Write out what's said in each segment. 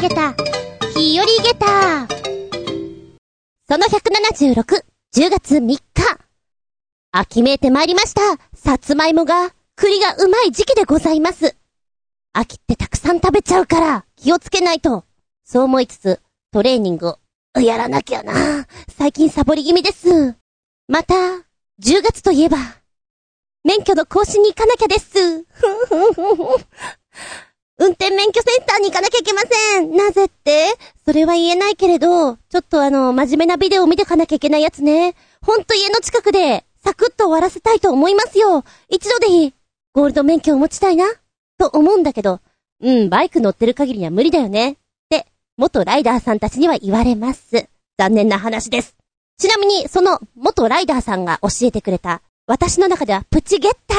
げた、日和げた。その176、10月3日。秋めいてまいりました。さつまいもが、栗がうまい時期でございます。秋ってたくさん食べちゃうから、気をつけないと。そう思いつつ、トレーニングを、やらなきゃな。最近サボり気味です。また、10月といえば、免許の更新に行かなきゃです。ふふふ運転免許センターに行かなきゃいけません。なぜってそれは言えないけれど、ちょっとあの、真面目なビデオを見てかなきゃいけないやつね。ほんと家の近くで、サクッと終わらせたいと思いますよ。一度でいい。ゴールド免許を持ちたいな。と思うんだけど、うん、バイク乗ってる限りには無理だよね。って、元ライダーさんたちには言われます。残念な話です。ちなみに、その元ライダーさんが教えてくれた、私の中ではプチゲッター。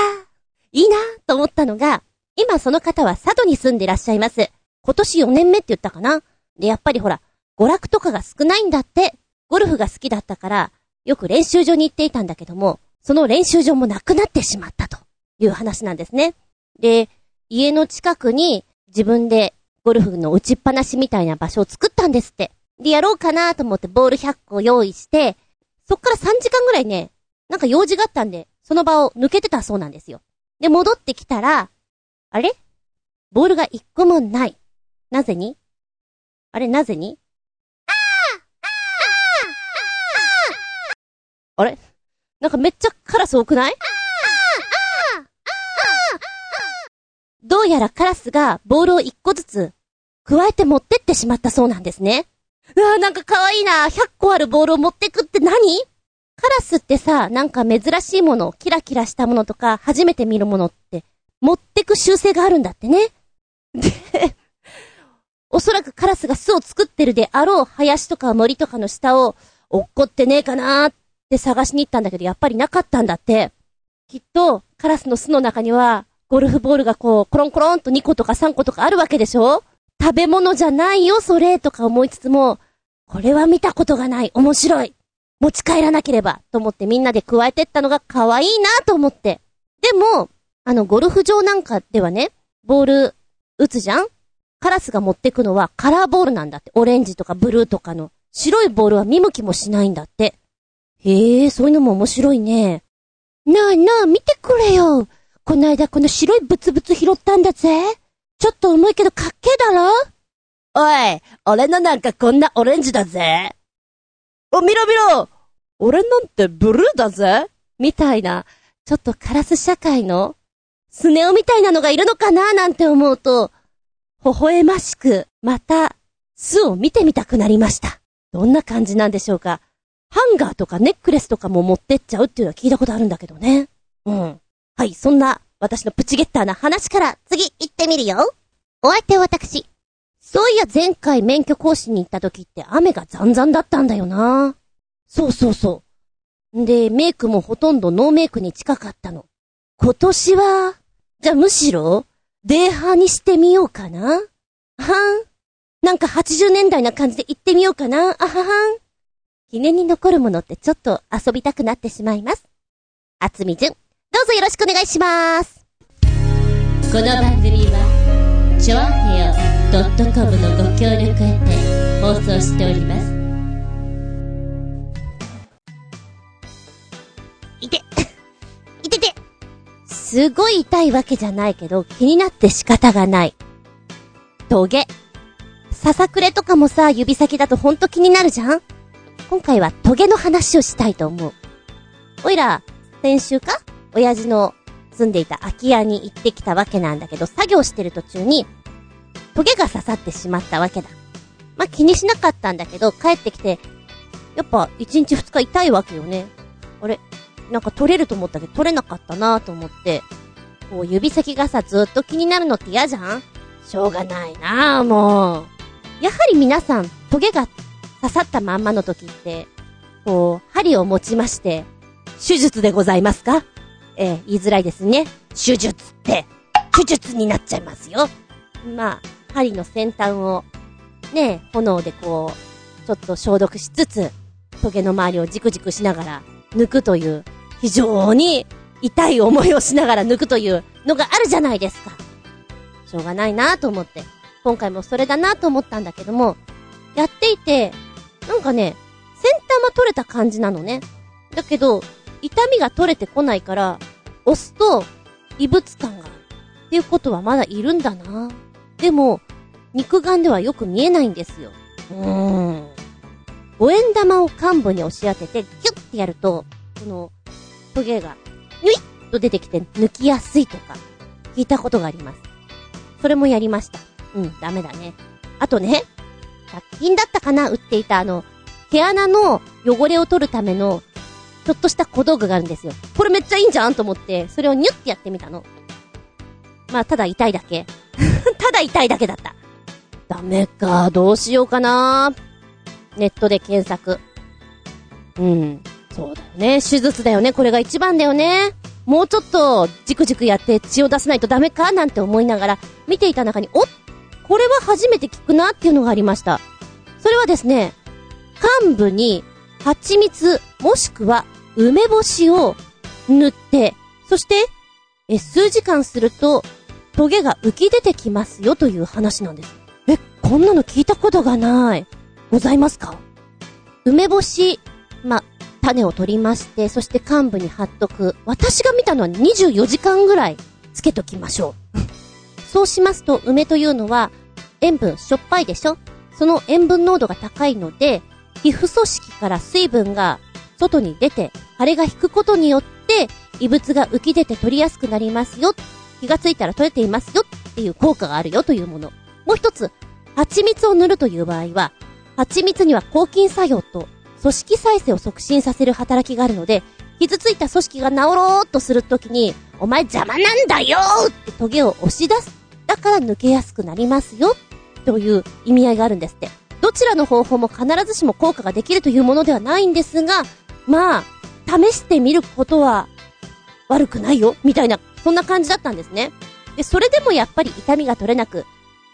いいなと思ったのが、今その方は佐渡に住んでらっしゃいます。今年4年目って言ったかなで、やっぱりほら、娯楽とかが少ないんだって。ゴルフが好きだったから、よく練習場に行っていたんだけども、その練習場もなくなってしまったという話なんですね。で、家の近くに自分でゴルフの打ちっぱなしみたいな場所を作ったんですって。で、やろうかなと思ってボール100個用意して、そっから3時間ぐらいね、なんか用事があったんで、その場を抜けてたそうなんですよ。で、戻ってきたら、あれ？ボールが1個もない。なぜに？あれ、なぜに？ああああれ？なんかめっちゃカラス多くない？どうやらカラスがボールを一個ずつ加えて持ってってしまったそうなんですね。うわなんか可愛いな。100個あるボールを持ってくって何？カラスってさ、なんか珍しいもの、キラキラしたものとか、初めて見るものって、持ってく習性があるんだってね。で、おそらくカラスが巣を作ってるであろう林とか森とかの下を、落っこってねえかなーって探しに行ったんだけど、やっぱりなかったんだって。きっと、カラスの巣の中には、ゴルフボールがこう、コロンコロンと2個とか3個とかあるわけでしょ食べ物じゃないよ、それ、とか思いつつも、これは見たことがない、面白い。持ち帰らなければ、と思ってみんなで加えてったのが可愛いなと思って。でも、あの、ゴルフ場なんかではね、ボール、打つじゃん？カラスが持ってくのはカラーボールなんだって。オレンジとかブルーとかの。白いボールは見向きもしないんだって。へえ、そういうのも面白いね。なあなあ、見てくれよ。こないだこの白いブツブツ拾ったんだぜ。ちょっと重いけどかっけえだろ？おい、俺のなんかこんなオレンジだぜ。お、見ろ見ろ俺なんてブルーだぜみたいな、ちょっとカラス社会の、スネ夫みたいなのがいるのかななんて思うと、微笑ましく、また、巣を見てみたくなりました。どんな感じなんでしょうか。ハンガーとかネックレスとかも持ってっちゃうっていうのは聞いたことあるんだけどね。うん。はい、そんな私のプチゲッターな話から次行ってみるよ。お相手は私。そういや前回免許講師に行った時って雨がザンザンだったんだよな。そうそうそう。で、メイクもほとんどノーメイクに近かったの。今年は、じゃあむしろ、デーハーにしてみようかな？はん。なんか80年代な感じで行ってみようかな？あははん。記念に残るものってちょっと遊びたくなってしまいます。あつみじゅん。どうぞよろしくお願いします。この番組は、ちょあへよ .com のご協力へて放送しております。すごい痛いわけじゃないけど、気になって仕方がない。トゲ。ささくれとかもさ、指先だとほんと気になるじゃん？今回はトゲの話をしたいと思う。おいら、先週か？親父の住んでいた空き家に行ってきたわけなんだけど、作業してる途中に、トゲが刺さってしまったわけだ。まあ、気にしなかったんだけど、帰ってきて、やっぱ1日2日痛いわけよね。あれ？なんか取れると思ったけど取れなかったなと思って、こう指先がさずっと気になるのって嫌じゃん？しょうがないなぁもう。やはり皆さん、トゲが刺さったまんまの時って、こう、針を持ちまして、手術でございますか？えー、言いづらいですね。手術って、手術になっちゃいますよ。まあ、針の先端を、ね、炎でこう、ちょっと消毒しつつ、トゲの周りをじくじくしながら抜くという、非常に痛い思いをしながら抜くというのがあるじゃないですか。しょうがないなと思って。今回もそれだなと思ったんだけども、やっていて、なんかね、先端は取れた感じなのね。だけど、痛みが取れてこないから、押すと、異物感がある。っていうことはまだいるんだな。でも、肉眼ではよく見えないんですよ。うーん。五円玉を幹部に押し当てて、ギュッてやると、この、トゲが、ニュイッと出てきて抜きやすいとか、聞いたことがあります。それもやりました。うん、ダメだね。あとね、100均だったかな？売っていたあの、毛穴の汚れを取るための、ちょっとした小道具があるんですよ。これめっちゃいいんじゃんと思って、それをニュッてやってみたの。まあ、ただ痛いだけ。ただ痛いだけだった。ダメか、どうしようかなネットで検索。うん。そうだよね。手術だよね。これが一番だよね。もうちょっと、じくじくやって血を出さないとダメかなんて思いながら、見ていた中に、おこれは初めて聞くなっていうのがありました。それはですね、幹部に、蜂蜜、もしくは、梅干しを塗って、そして、え、数時間すると、トゲが浮き出てきますよという話なんです。え、こんなの聞いたことがない。ございますか？梅干し、種を取りまして、そして幹部に貼っとく。私が見たのは24時間ぐらいつけときましょう。そうしますと、梅というのは、塩分しょっぱいでしょ？その塩分濃度が高いので、皮膚組織から水分が外に出て、腫れが引くことによって、異物が浮き出て取りやすくなりますよ。気がついたら取れていますよっていう効果があるよというもの。もう一つ、蜂蜜を塗るという場合は、蜂蜜には抗菌作用と組織再生を促進させる働きがあるので、傷ついた組織が治ろうとするときに、お前邪魔なんだよってトゲを押し出す。だから抜けやすくなりますよ。という意味合いがあるんですって。どちらの方法も必ずしも効果ができるというものではないんですが、まあ、試してみることは悪くないよ、みたいな、そんな感じだったんですね。で、それでもやっぱり痛みが取れなく、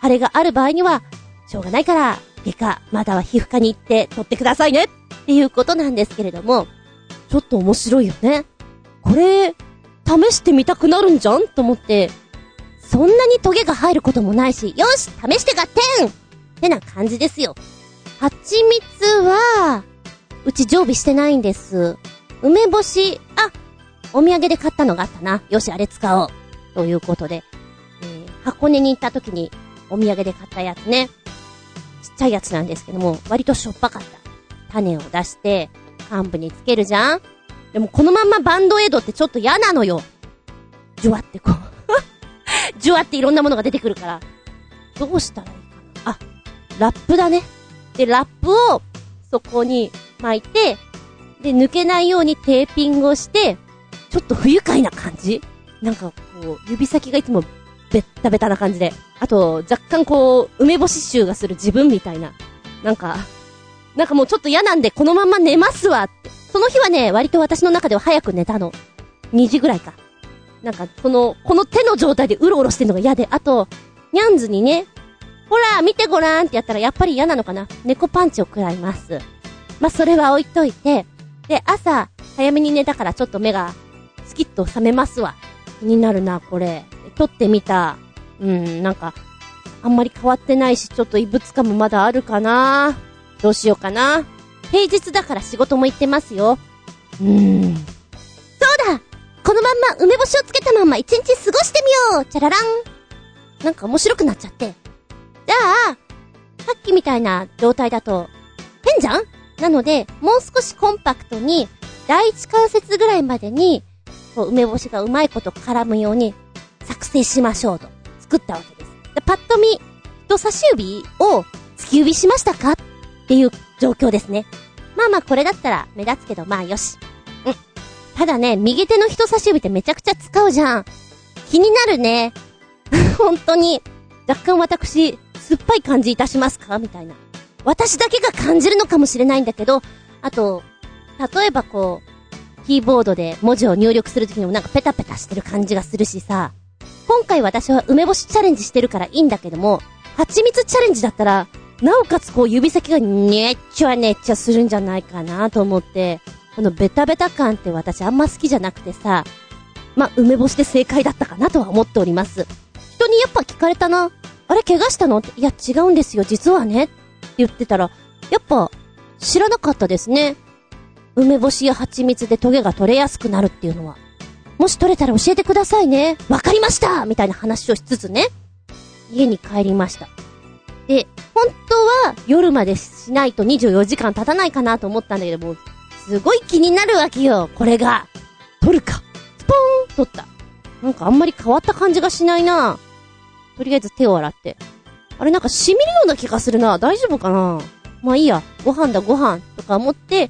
腫れがある場合には、しょうがないから、外科、まだは皮膚科に行って取ってくださいねっていうことなんですけれども、ちょっと面白いよね。これ、試してみたくなるんじゃんと思って、そんなにトゲが入ることもないし、よし試して合点ってな感じですよ。蜂蜜は、うち常備してないんです。梅干し、あ、お土産で買ったのがあったな。よし、あれ使おう。ということで、えー箱根に行った時にお土産で買ったやつね。ちっちゃいやつなんですけども、割としょっぱかった。種を出して、幹部につけるじゃん？でもこのまんまバンドエイドってちょっと嫌なのよ。ジュワってこう。ジュワっていろんなものが出てくるから。どうしたらいいかな？あ、ラップだね。で、ラップをそこに巻いて、で、抜けないようにテーピングをして、ちょっと不愉快な感じ？なんかこう、指先がいつもベッタベタな感じで。あと、若干こう、梅干し臭がする自分みたいな。なんか、なんかもうちょっと嫌なんで、このまま寝ますわって。その日はね、割と私の中では早く寝たの。2時ぐらいか。なんか、この、この手の状態でうろうろしてるのが嫌で、あと、ニャンズにね、ほら、見てごらんってやったらやっぱり嫌なのかな猫パンチを食らいます。まあ、それは置いといて、で、朝、早めに寝たからちょっと目が、スキッと覚めますわ。気になるな、これ。撮ってみた。うん、なんか、あんまり変わってないし、ちょっと異物感もまだあるかな。どうしようかな。平日だから仕事も行ってますよ。うーん。そうだこのまんま梅干しをつけたまんま一日過ごしてみようチャラランなんか面白くなっちゃって。じゃあ、さっきみたいな状態だと、変じゃん？なので、もう少しコンパクトに、第一関節ぐらいまでに、こう、梅干しがうまいこと絡むように、作成しましょうと、作ったわけです。でパッと見、人差し指を突き指しましたか？っていう状況ですね。まあまあこれだったら目立つけど、まあよし。うん。ただね、右手の人差し指ってめちゃくちゃ使うじゃん。気になるね。本当に、若干私、酸っぱい感じいたしますか？みたいな。私だけが感じるのかもしれないんだけど、あと、例えばこう、キーボードで文字を入力するときにもなんかペタペタしてる感じがするしさ、今回私は梅干しチャレンジしてるからいいんだけども、蜂蜜チャレンジだったら、なおかつこう指先がねっちゃねっちゃするんじゃないかなと思って、このベタベタ感って私あんま好きじゃなくてさ、まあ、梅干しで正解だったかなとは思っております。人にやっぱ聞かれたな。あれ怪我したの、いや違うんですよ、実はね。って言ってたら、やっぱ、知らなかったですね。梅干しや蜂蜜でトゲが取れやすくなるっていうのは。もし取れたら教えてくださいね。わかりましたみたいな話をしつつね。家に帰りました。で、本当は夜までしないと24時間経たないかなと思ったんだけども、すごい気になるわけよ、これが。取るか。スポーン取った。なんかあんまり変わった感じがしないなとりあえず手を洗って。あれなんか染みるような気がするな大丈夫かなまあいいや。ご飯だご飯とか思って、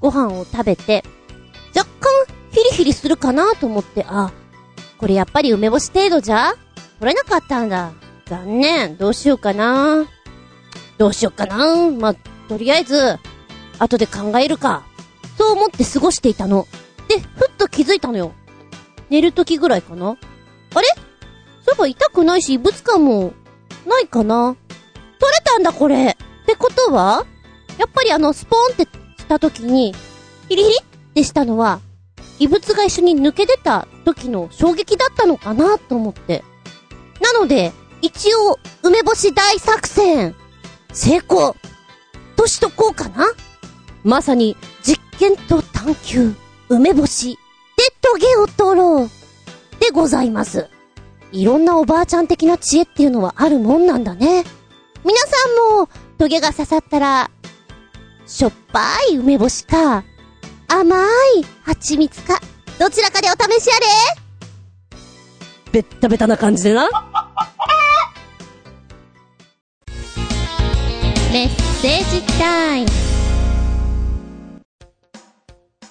ご飯を食べて、若干ヒリヒリするかなと思って、あ、これやっぱり梅干し程度じゃ?取れなかったんだ。残念。どうしようかな。どうしようかな。まあ、とりあえず、後で考えるか。そう思って過ごしていたの。で、ふっと気づいたのよ。寝る時ぐらいかな。あれ？そういえば痛くないし、異物感も、ないかな。取れたんだ、これ。ってことはやっぱりあの、スポーンってした時に、ヒリヒリってしたのは、異物が一緒に抜け出た時の衝撃だったのかなと思って。なので、一応、梅干し大作戦、成功としとこうかなまさに、実験と探求、梅干し、でトゲを取ろう、でございます。いろんなおばあちゃん的な知恵っていうのはあるもんなんだね。皆さんも、トゲが刺さったら、しょっぱい梅干しか、甘い蜂蜜か、どちらかでお試しあれベッタベタな感じでな。メッセージタイム。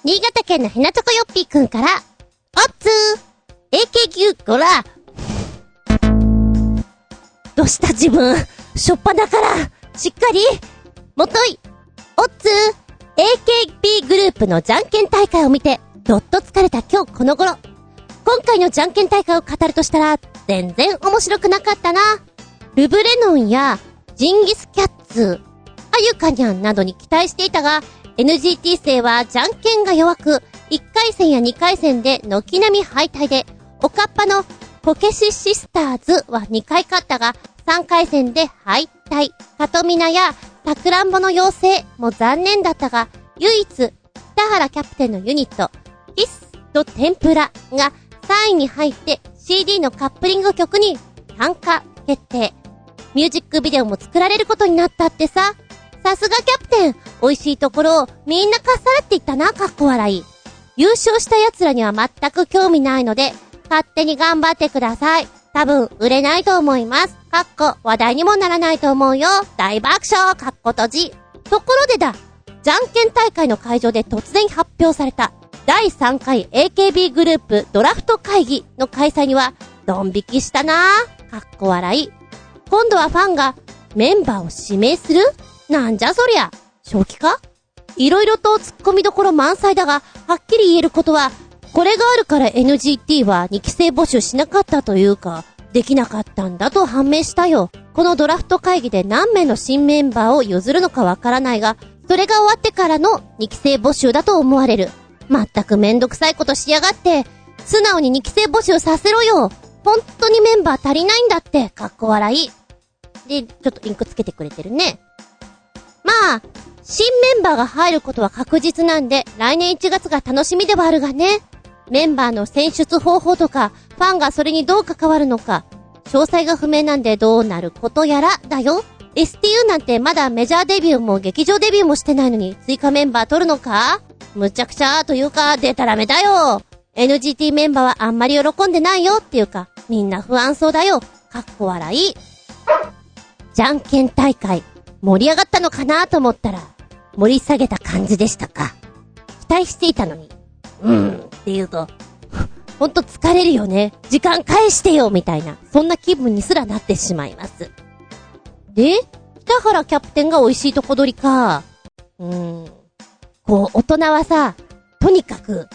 新潟県のひなとこよっぴーくんから、おっつー !AKQ ごらどうした自分？しょっぱだからしっかり？もといおっつー !AKB グループのじゃんけん大会を見て、どっと疲れた今日この頃。今回のじゃんけん大会を語るとしたら、全然面白くなかったな。ルブレノンやジンギスキャッツ、あゆかにゃんなどに期待していたが、NGT 生はじゃんけんが弱く、1回戦や2回戦で軒並み敗退で、おかっぱのこけしシスターズは2回勝ったが、3回戦で敗退。かとみなや、さくらんぼの妖精も残念だったが、唯一、北原キャプテンのユニット、キスと天ぷらが3位に入って CD のカップリング曲に参加決定。ミュージックビデオも作られることになったってさ。さすがキャプテン美味しいところをみんなかっさらっていったな、かっこ笑い。優勝した奴らには全く興味ないので、勝手に頑張ってください。多分、売れないと思います。かっこ、話題にもならないと思うよ。大爆笑、かっこ閉じ。ところでだ、じゃんけん大会の会場で突然発表された、第3回 AKB グループドラフト会議の開催には、ドン引きしたなかっこ笑い。今度はファンがメンバーを指名する？なんじゃそりゃ。正気か？いろいろと突っ込みどころ満載だが、はっきり言えることは、これがあるから NGT は2期生募集しなかったというか、できなかったんだと判明したよ。このドラフト会議で何名の新メンバーを譲るのかわからないが、それが終わってからの2期生募集だと思われる。まったくめんどくさいことしやがって、素直に2期生募集させろよ。本当にメンバー足りないんだって、かっこ笑い。で、ちょっとインクつけてくれてるね。まあ、新メンバーが入ることは確実なんで、来年1月が楽しみではあるがね。メンバーの選出方法とか、ファンがそれにどう関わるのか、詳細が不明なんでどうなることやら、だよ。STU なんてまだメジャーデビューも劇場デビューもしてないのに追加メンバー取るのか？むちゃくちゃというか、出たらめだよ。NGT メンバーはあんまり喜んでないよっていうか、みんな不安そうだよ。かっこ笑い。じゃんけん大会、盛り上がったのかなと思ったら、盛り下げた感じでしたか。期待していたのに、うーんって言うと、ほんと疲れるよね。時間返してよみたいな、そんな気分にすらなってしまいます。で、北原キャプテンが美味しいとこ取りか。うーん。こう、大人はさ、とにかく、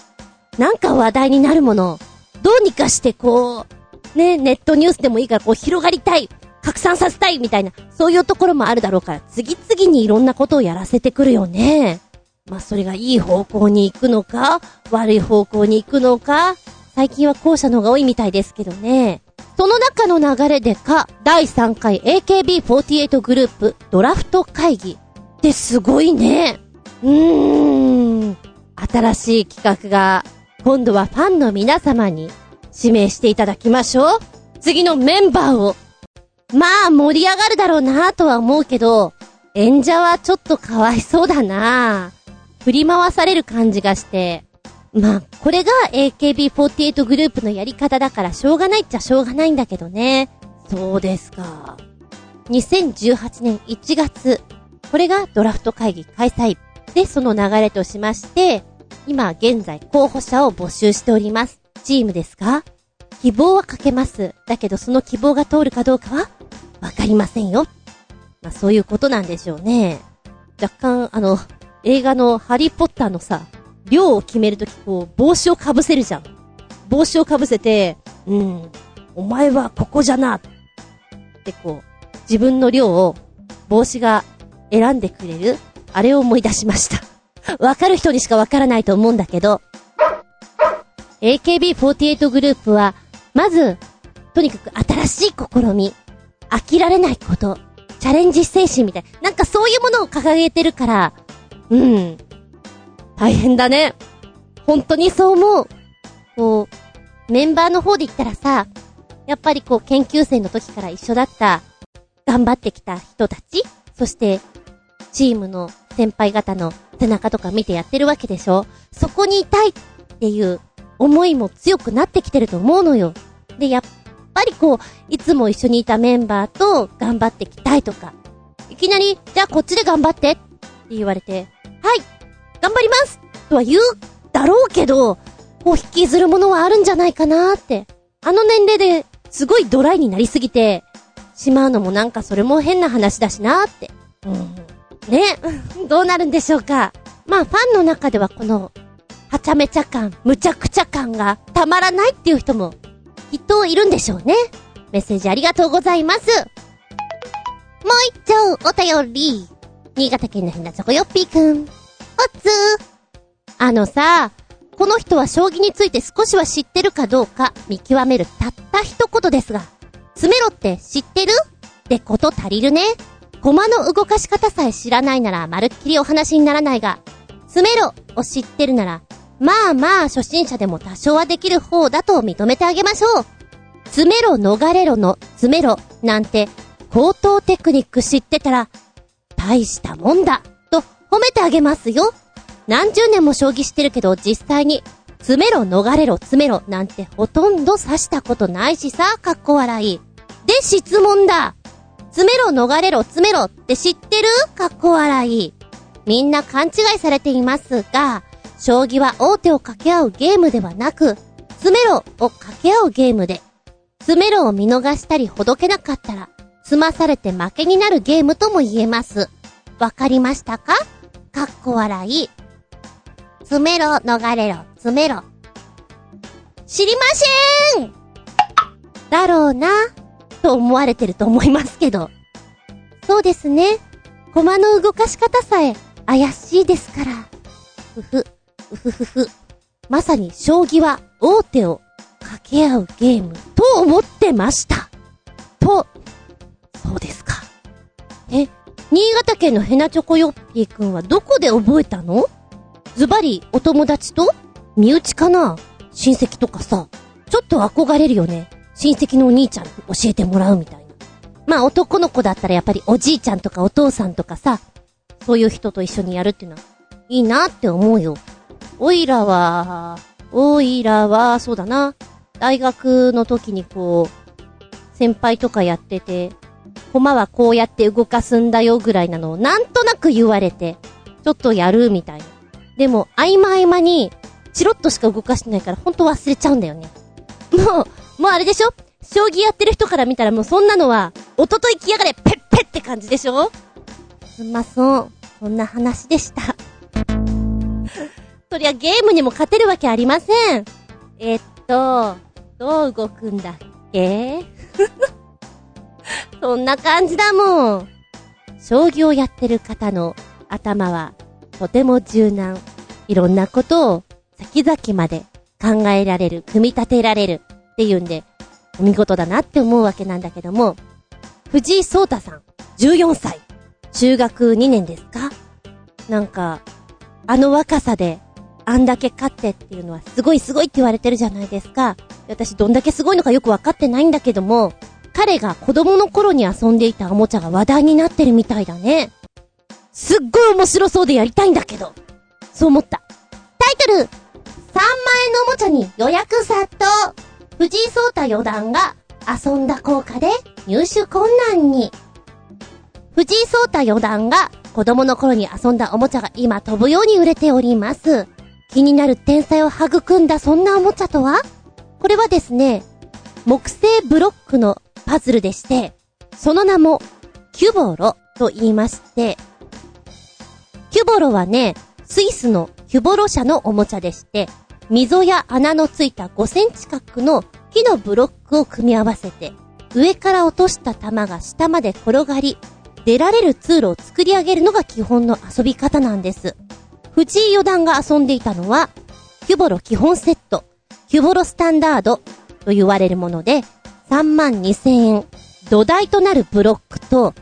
なんか話題になるもの、どうにかしてこう、ね、ネットニュースでもいいからこう広がりたい。拡散させたいみたいな、そういうところもあるだろうから、次々にいろんなことをやらせてくるよね。まあ、それがいい方向に行くのか、悪い方向に行くのか、最近は後者の方が多いみたいですけどね。その中の流れでか、第3回 AKB48 グループドラフト会議ってすごいね。うーん。新しい企画が、今度はファンの皆様に指名していただきましょう。次のメンバーを。まあ盛り上がるだろうなとは思うけど、演者はちょっとかわいそうだな振り回される感じがして。まあ、これが AKB48 グループのやり方だからしょうがないっちゃしょうがないんだけどね。そうですか。2018年1月、これがドラフト会議開催。で、その流れとしまして、今現在候補者を募集しております。チームですか？希望はかけます。だけどその希望が通るかどうかはわかりませんよ。まあそういうことなんでしょうね。若干、あの、映画のハリーポッターのさ、量を決めるときこう、帽子をかぶせるじゃん。帽子をかぶせて、うん、お前はここじゃな。ってこう、自分の量を帽子が選んでくれるあれを思い出しました。わかる人にしかわからないと思うんだけど、AKB48 グループは、まず、とにかく新しい試み、飽きられないこと、チャレンジ精神みたい。なんかそういうものを掲げてるから、うん。大変だね。本当にそう思う。こう、メンバーの方で言ったらさ、やっぱりこう研究生の時から一緒だった、頑張ってきた人たちそして、チームの先輩方の背中とか見てやってるわけでしょそこにいたいっていう思いも強くなってきてると思うのよ。で、やっぱりこう、いつも一緒にいたメンバーと頑張ってきたいとか、いきなり、じゃあこっちで頑張ってって言われて、はい頑張りますとは言うだろうけど、こう引きずるものはあるんじゃないかなって。あの年齢ですごいドライになりすぎて、しまうのもなんかそれも変な話だしなって。うん。ね、どうなるんでしょうか。まあファンの中ではこの、はちゃめちゃ感、むちゃくちゃ感がたまらないっていう人も、きっといるんでしょうね。メッセージありがとうございます。もう一丁お便り。新潟県のひなちょこよっぴーくん。おつー。あのさ、この人は将棋について少しは知ってるかどうか見極めるたった一言ですが、詰めろって知ってる？ってこと足りるね。駒の動かし方さえ知らないならまるっきりお話にならないが、詰めろを知ってるなら、まあまあ初心者でも多少はできる方だと認めてあげましょう。詰めろ逃れろの詰めろなんて高等テクニック知ってたら、大したもんだと褒めてあげますよ。何十年も将棋してるけど実際に、詰めろ逃れろ詰めろなんてほとんど指したことないしさ、かっこ笑い。で質問だ詰めろ、逃れろ、詰めろって知ってる？かっこ笑い。みんな勘違いされていますが、将棋は王手を掛け合うゲームではなく、詰めろを掛け合うゲームで、詰めろを見逃したりほどけなかったら、済まされて負けになるゲームとも言えます。わかりましたか？かっこ笑い。詰めろ、逃れろ、詰めろ。知りませんだろうな？と思われてると思いますけど。そうですね。駒の動かし方さえ怪しいですから。ふふ、ふふふ。まさに将棋は王手を掛け合うゲームと思ってました。と、そうですか。え、新潟県のヘナチョコヨッピーくんはどこで覚えたの？ズバリお友達と身内かな？親戚とかさ、ちょっと憧れるよね。親戚のお兄ちゃん教えてもらうみたいな。まあ男の子だったらやっぱりおじいちゃんとかお父さんとかさ、そういう人と一緒にやるっていうのは、いいなって思うよ。おいらは、おいらは、そうだな。大学の時にこう、先輩とかやってて、駒はこうやって動かすんだよぐらいなのをなんとなく言われて、ちょっとやるみたいな。でも、合間合間に、チロッとしか動かしてないから、ほんと忘れちゃうんだよね。もう、もうあれでしょ？将棋やってる人から見たらもうそんなのは、おととい来やがれ、ペッペッって感じでしょ？すんまそう。そんな話でした。そりゃゲームにも勝てるわけありません。えっと、どう動くんだっけ？そんな感じだもん。将棋をやってる方の頭はとても柔軟。いろんなことを先々まで考えられる、組み立てられるっていうんで、お見事だなって思うわけなんだけども、藤井聡太さん、14歳。中学2年ですか？なんか、あの若さで、あんだけ勝ってっていうのはすごいすごいって言われてるじゃないですか。私どんだけすごいのかよくわかってないんだけども、彼が子供の頃に遊んでいたおもちゃが話題になってるみたいだね。すっごい面白そうでやりたいんだけど。そう思った。タイトル !3 万円のおもちゃに予約殺到藤井聡太四段が遊んだ効果で入手困難に。藤井聡太四段が子供の頃に遊んだおもちゃが今飛ぶように売れております。気になる天才を育んだそんなおもちゃとは？これはですね、木製ブロックのパズルでして、その名も、キュボロと言いまして、キュボロはね、スイスのキュボロ社のおもちゃでして、溝や穴のついた5センチ角の木のブロックを組み合わせて、上から落とした玉が下まで転がり、出られる通路を作り上げるのが基本の遊び方なんです。藤井四段が遊んでいたのは、キュボロ基本セット、キュボロスタンダードと言われるもので、3万2千円、土台となるブロックと、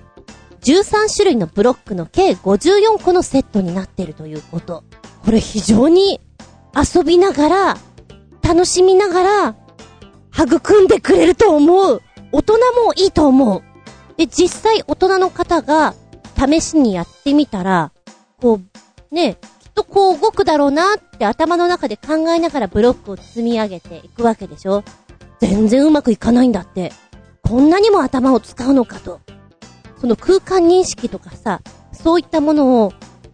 13種類のブロックの計54個のセットになっているということ。これ非常に遊びながら、楽しみながら、育んでくれると思う。大人もいいと思う。で、実際大人の方が試しにやってみたら、こう、ね、とこう動くだろうなって頭の中で考えながらブロックを積み上げていくわけでしょ全然うまくいかないんだって。こんなにも頭を使うのかと。その空間認識とかさ、そういったものを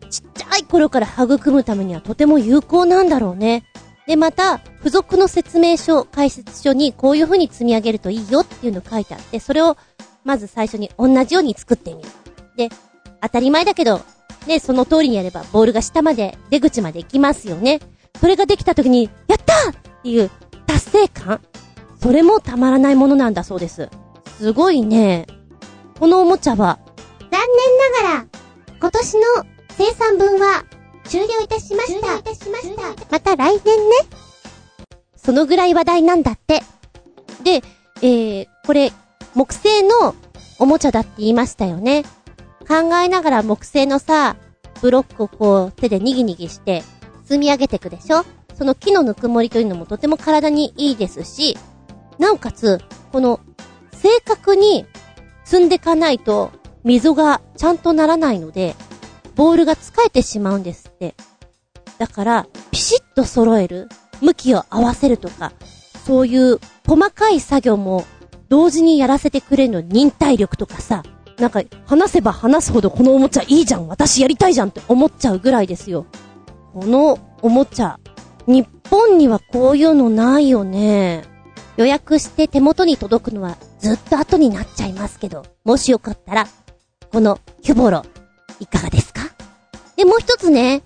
ちっちゃい頃から育むためにはとても有効なんだろうね。で、また、付属の説明書、解説書にこういう風に積み上げるといいよっていうの書いてあって、それをまず最初に同じように作ってみる。で、当たり前だけど、ね、その通りにやればボールが下まで、出口まで行きますよね。それができた時に、やったーっていう達成感それもたまらないものなんだそうです。すごいね。このおもちゃは、残念ながら、今年の生産分は終了いたしました。終了いたしました。また来年ね。そのぐらい話題なんだって。で、えー、これ、木製のおもちゃだって言いましたよね。考えながら木製のさ、ブロックをこう手でにぎにぎして積み上げていくでしょ？その木のぬくもりというのもとても体にいいですし、なおかつ、この、正確に積んでかないと、溝がちゃんとならないので、ボールが使えてしまうんですって。だから、ピシッと揃える、向きを合わせるとか、そういう細かい作業も同時にやらせてくれるの忍耐力とかさ、なんか話せば話すほどこのおもちゃいいじゃん、私やりたいじゃんって思っちゃうぐらいですよ。このおもちゃ、日本にはこういうのないよね。予約して手元に届くのはずっと後になっちゃいますけど、もしよかったら、このキュボロ、いかがですか？で、もう一つね、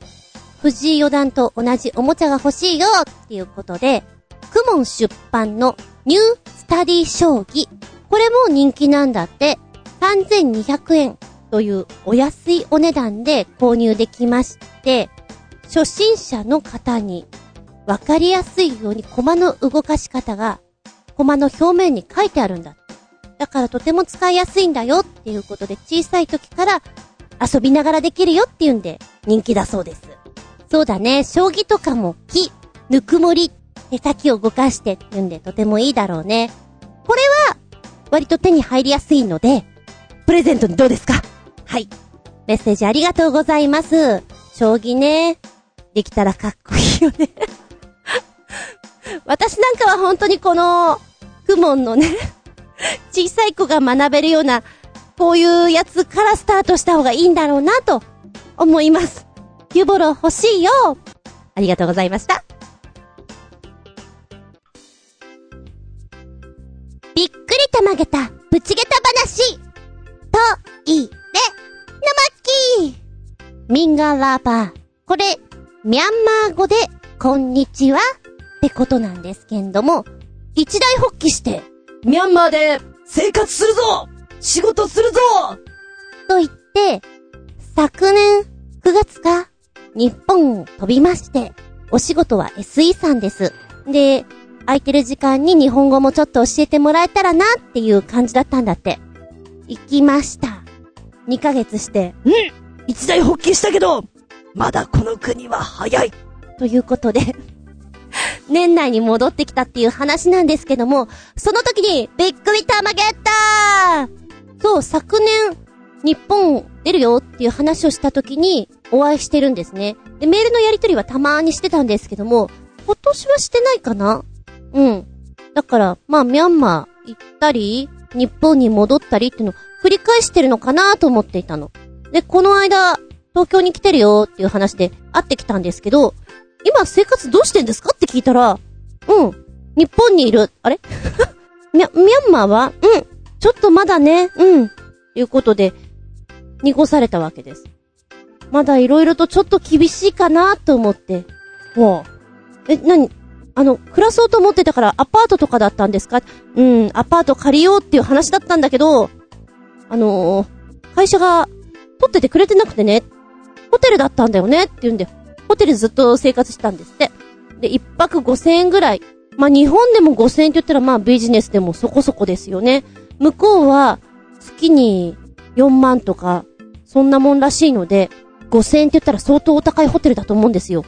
藤井四段と同じおもちゃが欲しいよっていうことで、クモン出版のニュースタディ将棋。これも人気なんだって、3200円というお安いお値段で購入できまして、初心者の方にわかりやすいように駒の動かし方がコマの表面に書いてあるんだ。だからとても使いやすいんだよっていうことで小さい時から遊びながらできるよっていうんで人気だそうです。そうだね、将棋とかも木、ぬくもり、手先を動かしてっていうんでとてもいいだろうね。これは割と手に入りやすいので、プレゼントにどうですか？はい。メッセージありがとうございます。将棋ね。できたらかっこいいよね 私なんかは本当にこの、クモンのね 小さい子が学べるような、こういうやつからスタートした方がいいんだろうなと思います。ユボロ欲しいよありがとうございました。びっくりたまげた、ぶちげた話と、いれ、のまきミンガラバー。これ、ミャンマー語で、こんにちはってことなんですけんども、一大発起して、ミャンマーで生活するぞ仕事するぞと言って、昨年9月か、日本を飛びまして、お仕事は SE さんです。で、空いてる時間に日本語もちょっと教えてもらえたらなっていう感じだったんだって。行きました。2ヶ月して。うん一大発起したけど、まだこの国は早い。ということで、年内に戻ってきたっていう話なんですけども、その時に、びっくりたまゲッターそう、昨年、日本出るよっていう話をした時に、お会いしてるんですね。で、メールのやり取りはたまーにしてたんですけども、今年はしてないかな？うん。だから、まあ、ミャンマー行ったり、日本に戻ったりっていうのを繰り返してるのかなと思っていたの。で、この間、東京に来てるよっていう話で会ってきたんですけど、今生活どうしてんですかって聞いたら、うん、日本にいる。あれ？ミャ、ミャンマーは？うん、ちょっとまだね、うん。ということで、濁されたわけです。まだ色々とちょっと厳しいかなと思って。ほえ、なにあの、暮らそうと思ってたからアパートとかだったんですか？うん、アパート借りようっていう話だったんだけど、あのー会社が取っててくれてなくてね、ホテルだったんだよねって言うんで、ホテルずっと生活したんですって。で、一泊5000円ぐらい。まあ、日本でも5000円って言ったらまあビジネスでもそこそこですよね。向こうは月に4万とか、そんなもんらしいので、5000円って言ったら相当お高いホテルだと思うんですよ。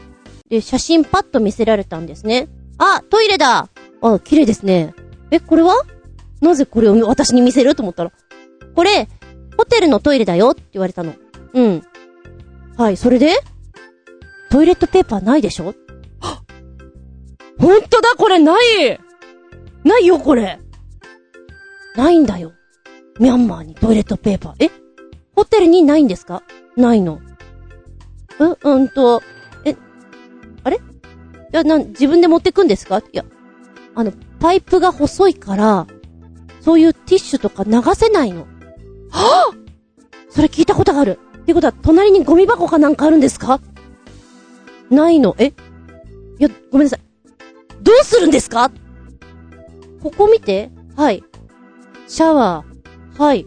で、写真パッと見せられたんですね。あ、トイレだあ、綺麗ですね。え、これは？なぜこれを私に見せる？と思ったら。これ、ホテルのトイレだよって言われたの。うん。はい、それで？トイレットペーパーないでしょ？ほんとだ、これないないよ、これ。ないんだよ。ミャンマーにトイレットペーパー。え？ホテルにないんですか？ないの。う、うんと、いや、な、自分で持ってくんですか？いや、あの、パイプが細いから、そういうティッシュとか流せないの。はぁそれ聞いたことがある。ってことは、隣にゴミ箱かなんかあるんですか？ないの。え？いや、ごめんなさい。どうするんですか？ここ見て。はい。シャワー。はい。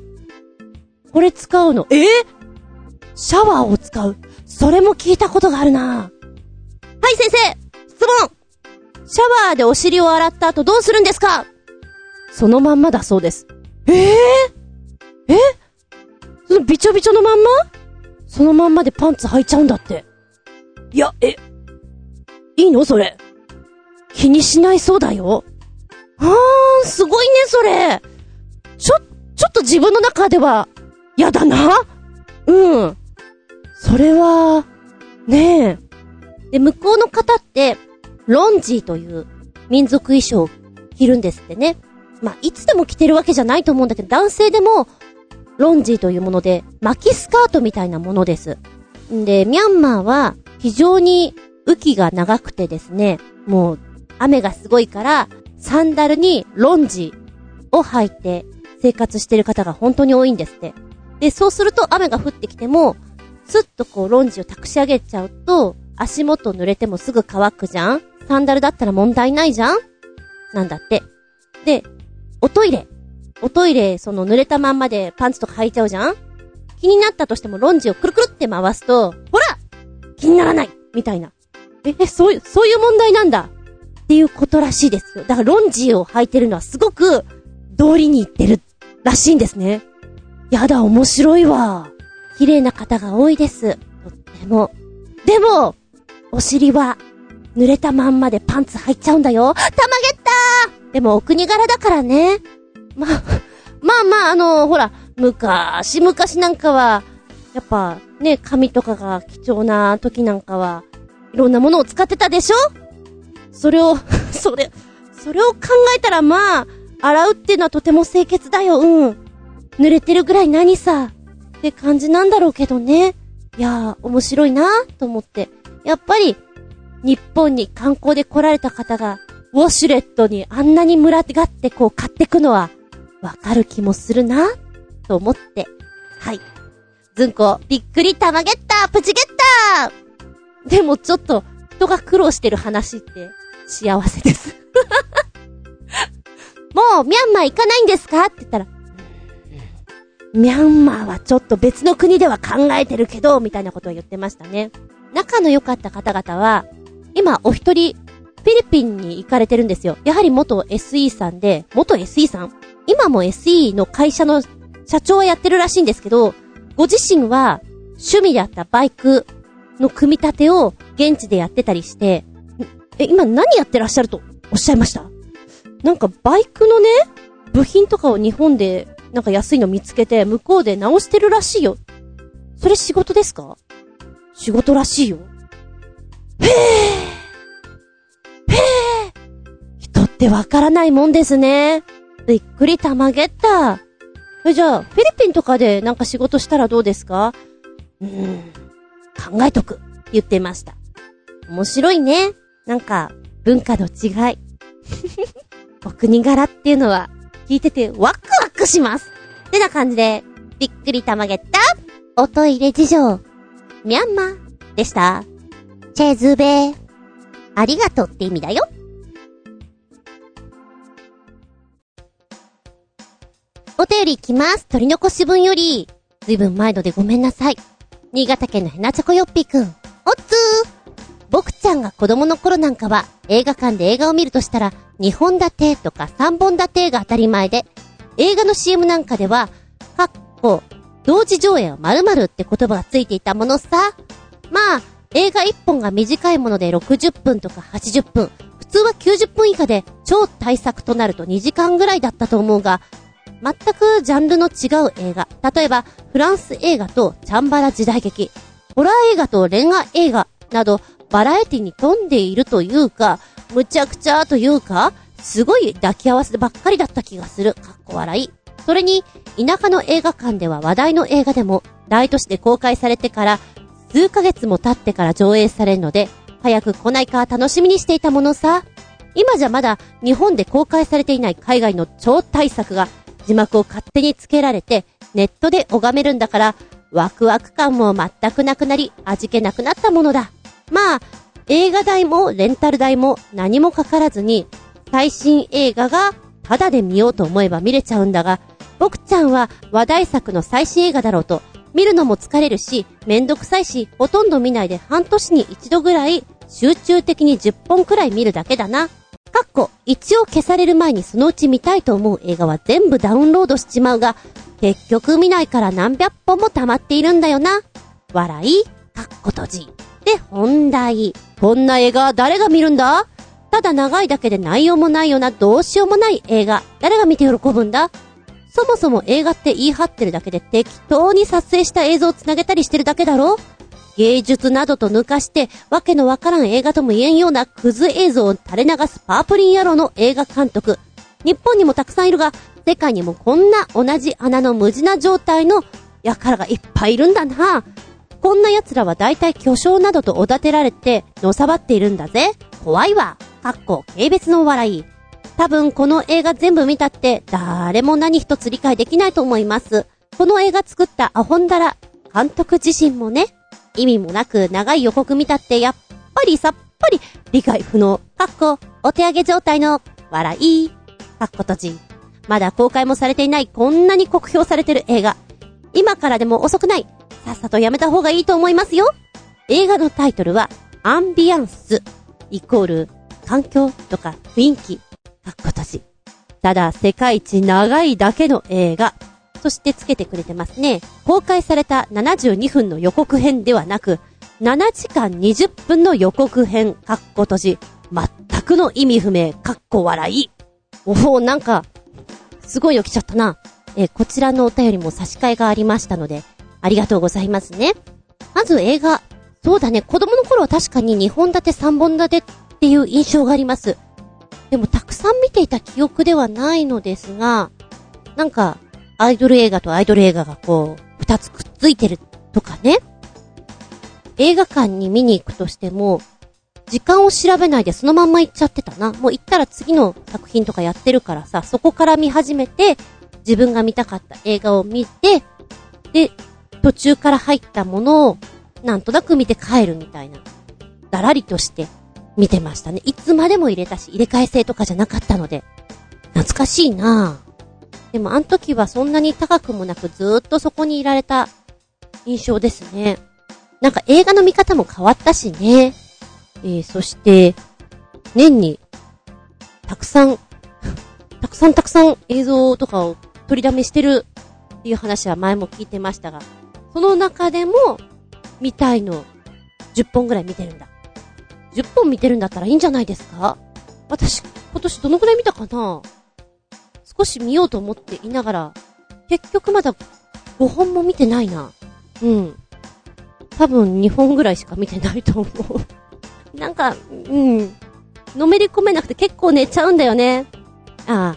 これ使うの。え？シャワーを使う？それも聞いたことがあるなはい、先生質問シャワーでお尻を洗った後どうするんですか？そのまんまだそうです。えええ？そのびちょびちょのまんま？そのまんまでパンツ履いちゃうんだって。いや、え、いいの？それ。気にしないそうだよ。あー、すごいね、それ。ちょ、ちょっと自分の中では、やだな。うん。それは、ねえ。で、向こうの方って、ロンジーという民族衣装を着るんですってね。まあ、いつでも着てるわけじゃないと思うんだけど、男性でも、ロンジーというもので、巻きスカートみたいなものです。んで、ミャンマーは、非常に雨季が長くてですね、もう、雨がすごいから、サンダルにロンジを履いて生活してる方が本当に多いんですって。で、そうすると雨が降ってきても、スッとこうロンジを託し上げちゃうと、足元濡れてもすぐ乾くじゃんサンダルだったら問題ないじゃん？なんだって。で、おトイレ。おトイレ、その濡れたまんまでパンツとか履いちゃうじゃん？気になったとしてもロンジをくるくるって回すと、ほら気にならないみたいな。え、え、そういう、そういう問題なんだっていうことらしいですよ。だからロンジを履いてるのはすごく道理に行ってるらしいんですね。やだ、面白いわ。綺麗な方が多いです。とっても。でも、お尻は濡れたまんまでパンツ履いちゃうんだよ。たまげったでもお国柄だからね。まあ、まあまあ、あの、ほら、昔、昔なんかは、やっぱ、ね、紙とかが貴重な時なんかは、いろんなものを使ってたでしょ？それを、それ、それを考えたらまあ、洗うっていうのはとても清潔だよ、うん。濡れてるぐらい何さ、って感じなんだろうけどね。いやー、面白いなと思って。やっぱり、日本に観光で来られた方が、ウォシュレットにあんなに群がってこう買ってくのは、わかる気もするなと思って。はい。ずんこ、びっくりたまげったプチゲッタでもちょっと、人が苦労してる話って、幸せです。もう、ミャンマー行かないんですか？って言ったら、ミャンマーはちょっと別の国では考えてるけど、みたいなことを言ってましたね。仲の良かった方々は、今お一人フィリピンに行かれてるんですよ。やはり元 SE さんで、元 SE さん？今も SE の会社の社長はやってるらしいんですけど、ご自身は趣味であったバイクの組み立てを現地でやってたりして、え、今何やってらっしゃるとおっしゃいました？なんかバイクのね、部品とかを日本でなんか安いの見つけて向こうで直してるらしいよ。それ仕事ですか？仕事らしいよ。へえってわからないもんですね。びっくりたまげった。え、じゃあ、フィリピンとかでなんか仕事したらどうですか？うーん、考えとく、言ってました。面白いね。なんか、文化の違い。お国柄っていうのは、聞いててワクワクします。ってな感じで、びっくりたまげった、おトイレ事情、ミャンマーでした。チェズベーありがとうって意味だよ。お便り行きます。取り残し分より、ずいぶん前のでごめんなさい。新潟県のヘナチョコヨッピーくん。おっつー僕ちゃんが子供の頃なんかは、映画館で映画を見るとしたら、2本立てとか3本立てが当たり前で、映画の CM なんかでは、かっこ、同時上映は〇〇って言葉がついていたものさ。まあ、映画1本が短いもので60分とか80分、普通は90分以下で超大作となると2時間ぐらいだったと思うが、全くジャンルの違う映画。例えば、フランス映画とチャンバラ時代劇、ホラー映画と恋愛映画など、バラエティに富んでいるというか、むちゃくちゃというか、すごい抱き合わせばっかりだった気がする。かっこ笑い。それに、田舎の映画館では話題の映画でも、大都市で公開されてから、数ヶ月も経ってから上映されるので、早く来ないか楽しみにしていたものさ。今じゃまだ日本で公開されていない海外の超大作が字幕を勝手につけられて、ネットで拝めるんだから、ワクワク感も全くなくなり、味気なくなったものだ。まあ、映画代もレンタル代も何もかからずに、最新映画がタダで見ようと思えば見れちゃうんだが、僕ちゃんは話題作の最新映画だろうと、見るのも疲れるし、めんどくさいし、ほとんど見ないで半年に一度ぐらい、集中的に10本くらい見るだけだな。かっこ、一応消される前にそのうち見たいと思う映画は全部ダウンロードしちまうが、結局見ないから何百本も溜まっているんだよな。笑い、かっこ閉じ。で、本題。こんな映画誰が見るんだ？ただ長いだけで内容もないようなどうしようもない映画。誰が見て喜ぶんだ？そもそも映画って言い張ってるだけで適当に撮影した映像を繋げたりしてるだけだろ？芸術などと抜かして、わけのわからん映画とも言えんようなクズ映像を垂れ流すパープリン野郎の映画監督。日本にもたくさんいるが、世界にもこんな同じ穴の無地な状態の輩がいっぱいいるんだな。こんな奴らは大体巨匠などとおだてられて、のさばっているんだぜ。怖いわ。かっこ、軽蔑の笑い。多分この映画全部見たって、誰も何一つ理解できないと思います。この映画作ったアホンダラ、監督自身もね、意味もなく長い予告見たってやっぱりさっぱり理解不能。かっこ、お手上げ状態の笑い。かっこ閉じ。まだ公開もされていないこんなに酷評されてる映画。今からでも遅くない。さっさとやめた方がいいと思いますよ。映画のタイトルは、アンビアンス、イコール、環境とか雰囲気、かっこ閉じ。ただ、世界一長いだけの映画。そしてつけてくれてますね。公開された72分の予告編ではなく、7時間20分の予告編、かっこ閉じ。全くの意味不明、かっこ笑い。おお、なんか、すごいよ来ちゃったな。えこちらのお便りも差し替えがありましたので、ありがとうございますね。まず映画。そうだね、子供の頃は確かに2本立て3本立てっていう印象があります。でもたくさん見ていた記憶ではないのですが、なんか、アイドル映画とアイドル映画がこう、二つくっついてるとかね。映画館に見に行くとしても、時間を調べないでそのまんま行っちゃってたな。もう行ったら次の作品とかやってるからさ、そこから見始めて、自分が見たかった映画を見て、で、途中から入ったものを、なんとなく見て帰るみたいな。だらりとして見てましたね。いつまでも入れたし、入れ替え制とかじゃなかったので。懐かしいなぁ。でもあの時はそんなに高くもなくずっとそこにいられた印象ですね。なんか映画の見方も変わったしね。えー、そして、年に、たくさん、たくさんたくさん映像とかを取りだめしてるっていう話は前も聞いてましたが、その中でも、見たいの、10本ぐらい見てるんだ。10本見てるんだったらいいんじゃないですか？私、今年どのくらい見たかな？少し見ようと思っていながら、結局まだ5本も見てないな。うん。多分2本ぐらいしか見てないと思う。なんか、うん。のめり込めなくて結構寝ちゃうんだよね。ああ。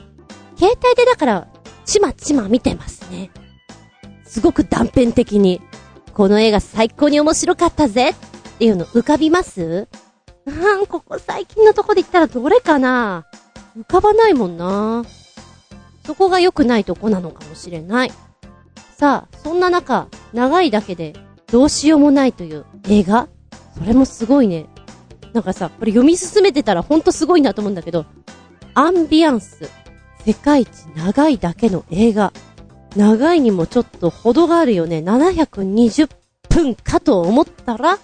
携帯でだから、ちまちま見てますね。すごく断片的に、この映画最高に面白かったぜっていうの浮かびます？うん、ここ最近のとこで言ったらどれかな？浮かばないもんな。そこが良くないとこなのかもしれない。さあ、そんな中、長いだけでどうしようもないという映画？それもすごいね。なんかさ、これ読み進めてたらほんとすごいなと思うんだけど、アンビアンス、世界一長いだけの映画。長いにもちょっと程があるよね。720分かと思ったら、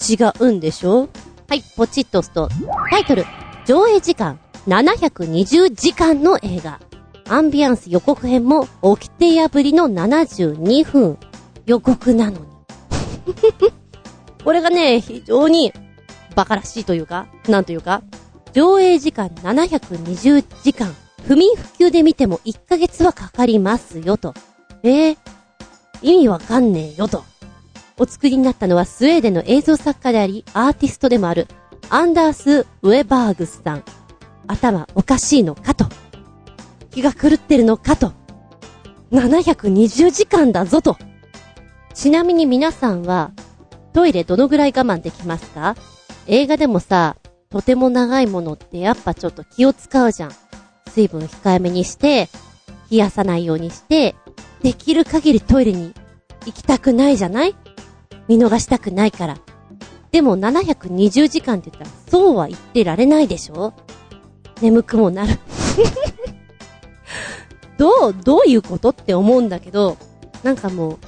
違うんでしょ？はい、ポチッと押すと、タイトル、上映時間720時間の映画。アンビアンス予告編も、掟破りの72分。予告なのに。これがね、非常に、馬鹿らしいというか、なんというか、上映時間720時間。不眠不休で見ても1ヶ月はかかりますよと。えー、意味わかんねえよと。お作りになったのはスウェーデンの映像作家であり、アーティストでもある、アンダース・ウェバーグスさん。頭おかしいのかと。気が狂ってるのかと。720時間だぞと。ちなみに皆さんは、トイレどのぐらい我慢できますか？映画でもさ、とても長いものってやっぱちょっと気を使うじゃん。水分控えめにして、冷やさないようにして、できる限りトイレに行きたくないじゃない？見逃したくないから。でも720時間って言ったら、そうは言ってられないでしょ？眠くもなる どう、どういうことって思うんだけど、なんかもう、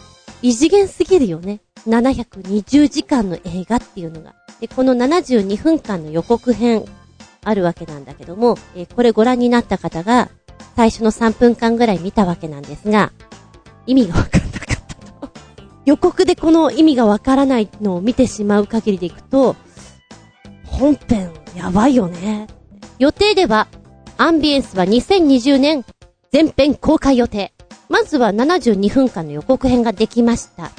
異次元すぎるよね。720時間の映画っていうのが。で、この72分間の予告編、あるわけなんだけども、えー、これご覧になった方が、最初の3分間ぐらい見たわけなんですが、意味がわかんなかったと。予告でこの意味がわからないのを見てしまう限りでいくと、本編やばいよね。予定では、アンビエンスは2020年全編公開予定。まずは72分間の予告編ができました。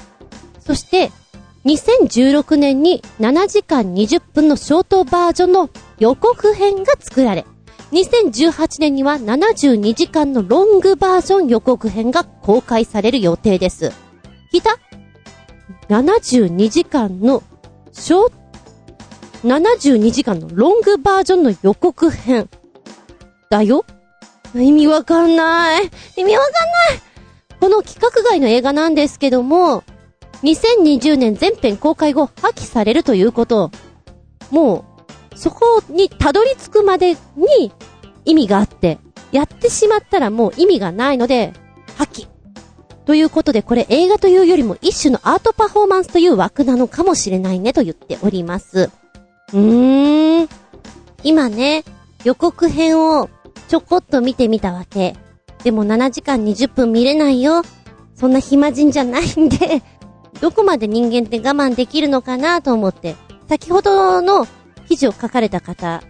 そして、2016年に7時間20分のショートバージョンの予告編が作られ、2018年には72時間のロングバージョン予告編が公開される予定です。聞いた ?72 時間のショー、72時間のロングバージョンの予告編。だよ意味わかんない。意味わかんないこの企画外の映画なんですけども、2020年全編公開後破棄されるということ、もう、そこにたどり着くまでに意味があって、やってしまったらもう意味がないので、破棄。ということで、これ映画というよりも一種のアートパフォーマンスという枠なのかもしれないねと言っております。うーん。今ね、予告編をちょこっと見てみたわけ。でも7時間20分見れないよ。そんな暇人じゃないんで、どこまで人間って我慢できるのかなと思って、先ほどの記事を書かれた方、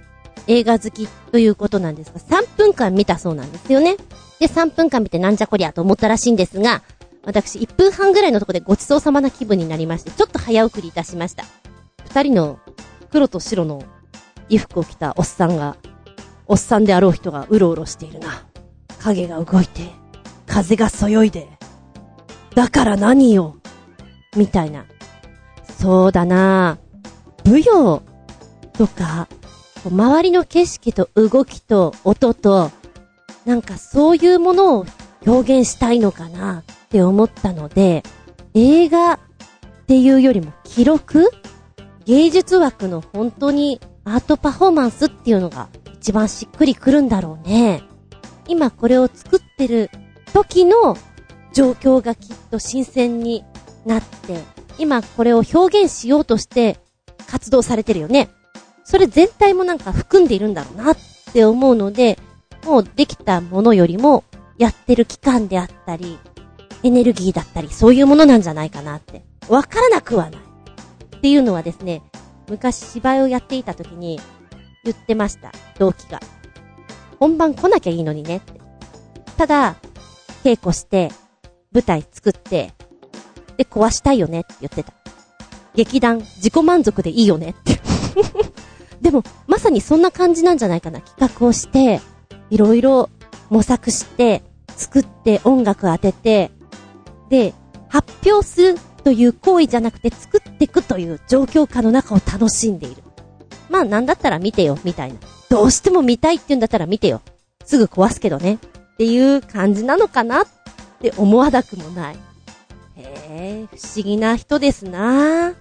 映画好きということなんですが、3分間見たそうなんですよね。で、3分間見てなんじゃこりゃと思ったらしいんですが、私1分半ぐらいのとこでごちそうさまな気分になりまして、ちょっと早送りいたしました。二人の黒と白の衣服を着たおっさんがおっさんであろう人がうろうろしているな。影が動いて、風がそよいで、だから何よみたいな。そうだな舞踊とか、周りの景色と動きと音と、なんかそういうものを表現したいのかなって思ったので、映画っていうよりも記録？芸術枠の本当にアートパフォーマンスっていうのが一番しっくりくるんだろうね。今これを作ってる時の状況がきっと新鮮になって、今これを表現しようとして活動されてるよね。それ全体もなんか含んでいるんだろうなって思うので、もうできたものよりも、やってる期間であったり、エネルギーだったり、そういうものなんじゃないかなって。わからなくはない。っていうのはですね、昔芝居をやっていた時に言ってました、同期が。本番来なきゃいいのにねって。ただ、稽古して、舞台作って、で、壊したいよねって言ってた。劇団、自己満足でいいよねって。でも、まさにそんな感じなんじゃないかな。企画をして、いろいろ模索して、作って音楽当てて、で、発表するという行為じゃなくて作っていくという状況下の中を楽しんでいる。まあなんだったら見てよ、みたいな。どうしても見たいって言うんだったら見てよ。すぐ壊すけどね。っていう感じなのかなって思わなくもない。へえ、不思議な人ですな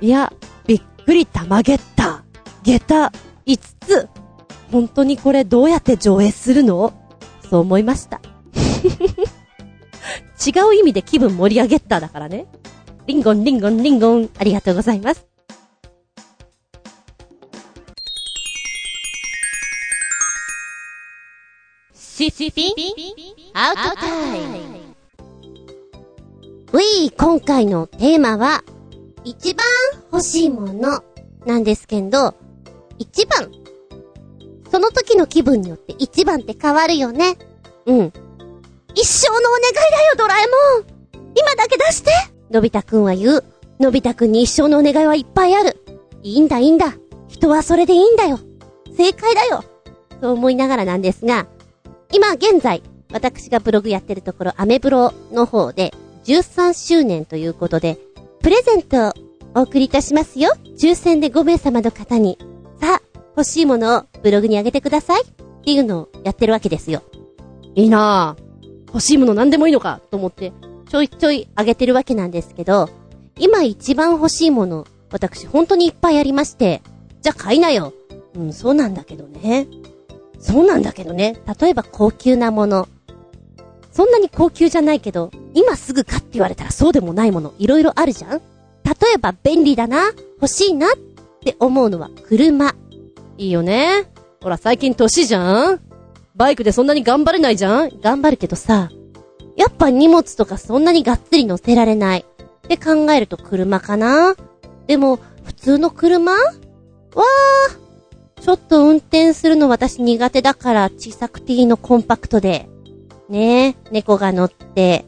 いや、びっくりたまげった。下駄5つ。本当にこれどうやって上映するの？そう思いました。違う意味で気分盛り上げっただからね。リンゴンリンゴンリンゴン、ありがとうございます。シシピンアウトタイムうい、今回のテーマは、一番欲しいものなんですけど、一番。その時の気分によって一番って変わるよね。うん。一生のお願いだよ、ドラえもん今だけ出してのび太くんは言う。のび太くんに一生のお願いはいっぱいある。いいんだいいんだ。人はそれでいいんだよ。正解だよ。と思いながらなんですが、今現在、私がブログやってるところ、アメブロの方で、13周年ということで、プレゼントをお送りいたしますよ。抽選で5名様の方に。さあ、欲しいものをブログにあげてください。っていうのをやってるわけですよ。いいなぁ。欲しいもの何でもいいのかと思って、ちょいちょいあげてるわけなんですけど、今一番欲しいもの、私本当にいっぱいありまして、じゃあ買いなよ。うん、そうなんだけどね。そうなんだけどね。例えば高級なもの。そんなに高級じゃないけど、今すぐかって言われたらそうでもないもの、いろいろあるじゃん例えば便利だな、欲しいなって思うのは車。いいよね。ほら最近年じゃんバイクでそんなに頑張れないじゃん頑張るけどさ、やっぱ荷物とかそんなにがっつり乗せられない。って考えると車かなでも、普通の車？わー。ちょっと運転するの私苦手だから小さくていいのコンパクトで。ねえ、猫が乗って、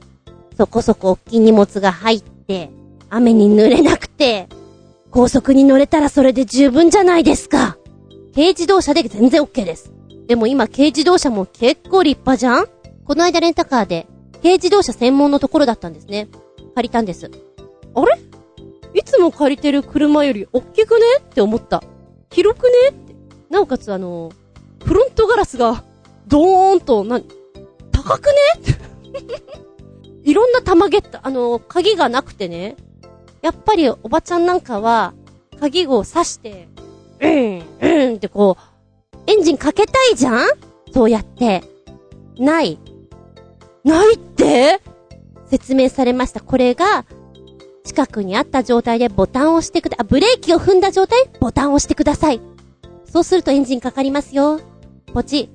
そこそこ大きい荷物が入って、雨に濡れなくて、高速に乗れたらそれで十分じゃないですか。軽自動車で全然 OK です。でも今軽自動車も結構立派じゃんこの間レンタカーで、軽自動車専門のところだったんですね。借りたんです。あれ？いつも借りてる車より大きくね？って思った。広くね？なおかつあの、フロントガラスが、ドーンと、な、高くね？いろんな玉ゲット、あの、鍵がなくてね。やっぱりおばちゃんなんかは、鍵を刺して、うん、うんってこう、エンジンかけたいじゃん？そうやって。ない。ないって？説明されました。これが、近くにあった状態でボタンを押してくだ、あ、ブレーキを踏んだ状態？ボタンを押してください。そうするとエンジンかかりますよ。ポチ。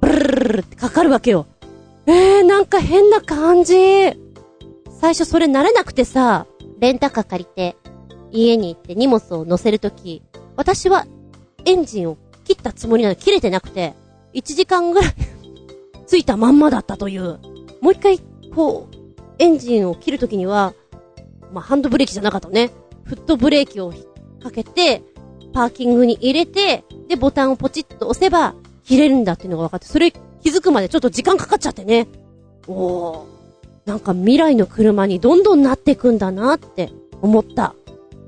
ブルルルルってかかるわけよ。えー、なんか変な感じ。最初それ慣れなくてさ、レンタカー借りて、家に行って荷物を乗せるとき、私はエンジンを切ったつもりなの切れてなくて、1時間ぐらいついたまんまだったという。もう一回、こう、エンジンを切るときには、まあ、ハンドブレーキじゃなかったね。フットブレーキをかけて、パーキングに入れて、で、ボタンをポチッと押せば、切れるんだっていうのが分かって、それ気づくまでちょっと時間かかっちゃってね。おー。なんか未来の車にどんどんなってくんだなって思った。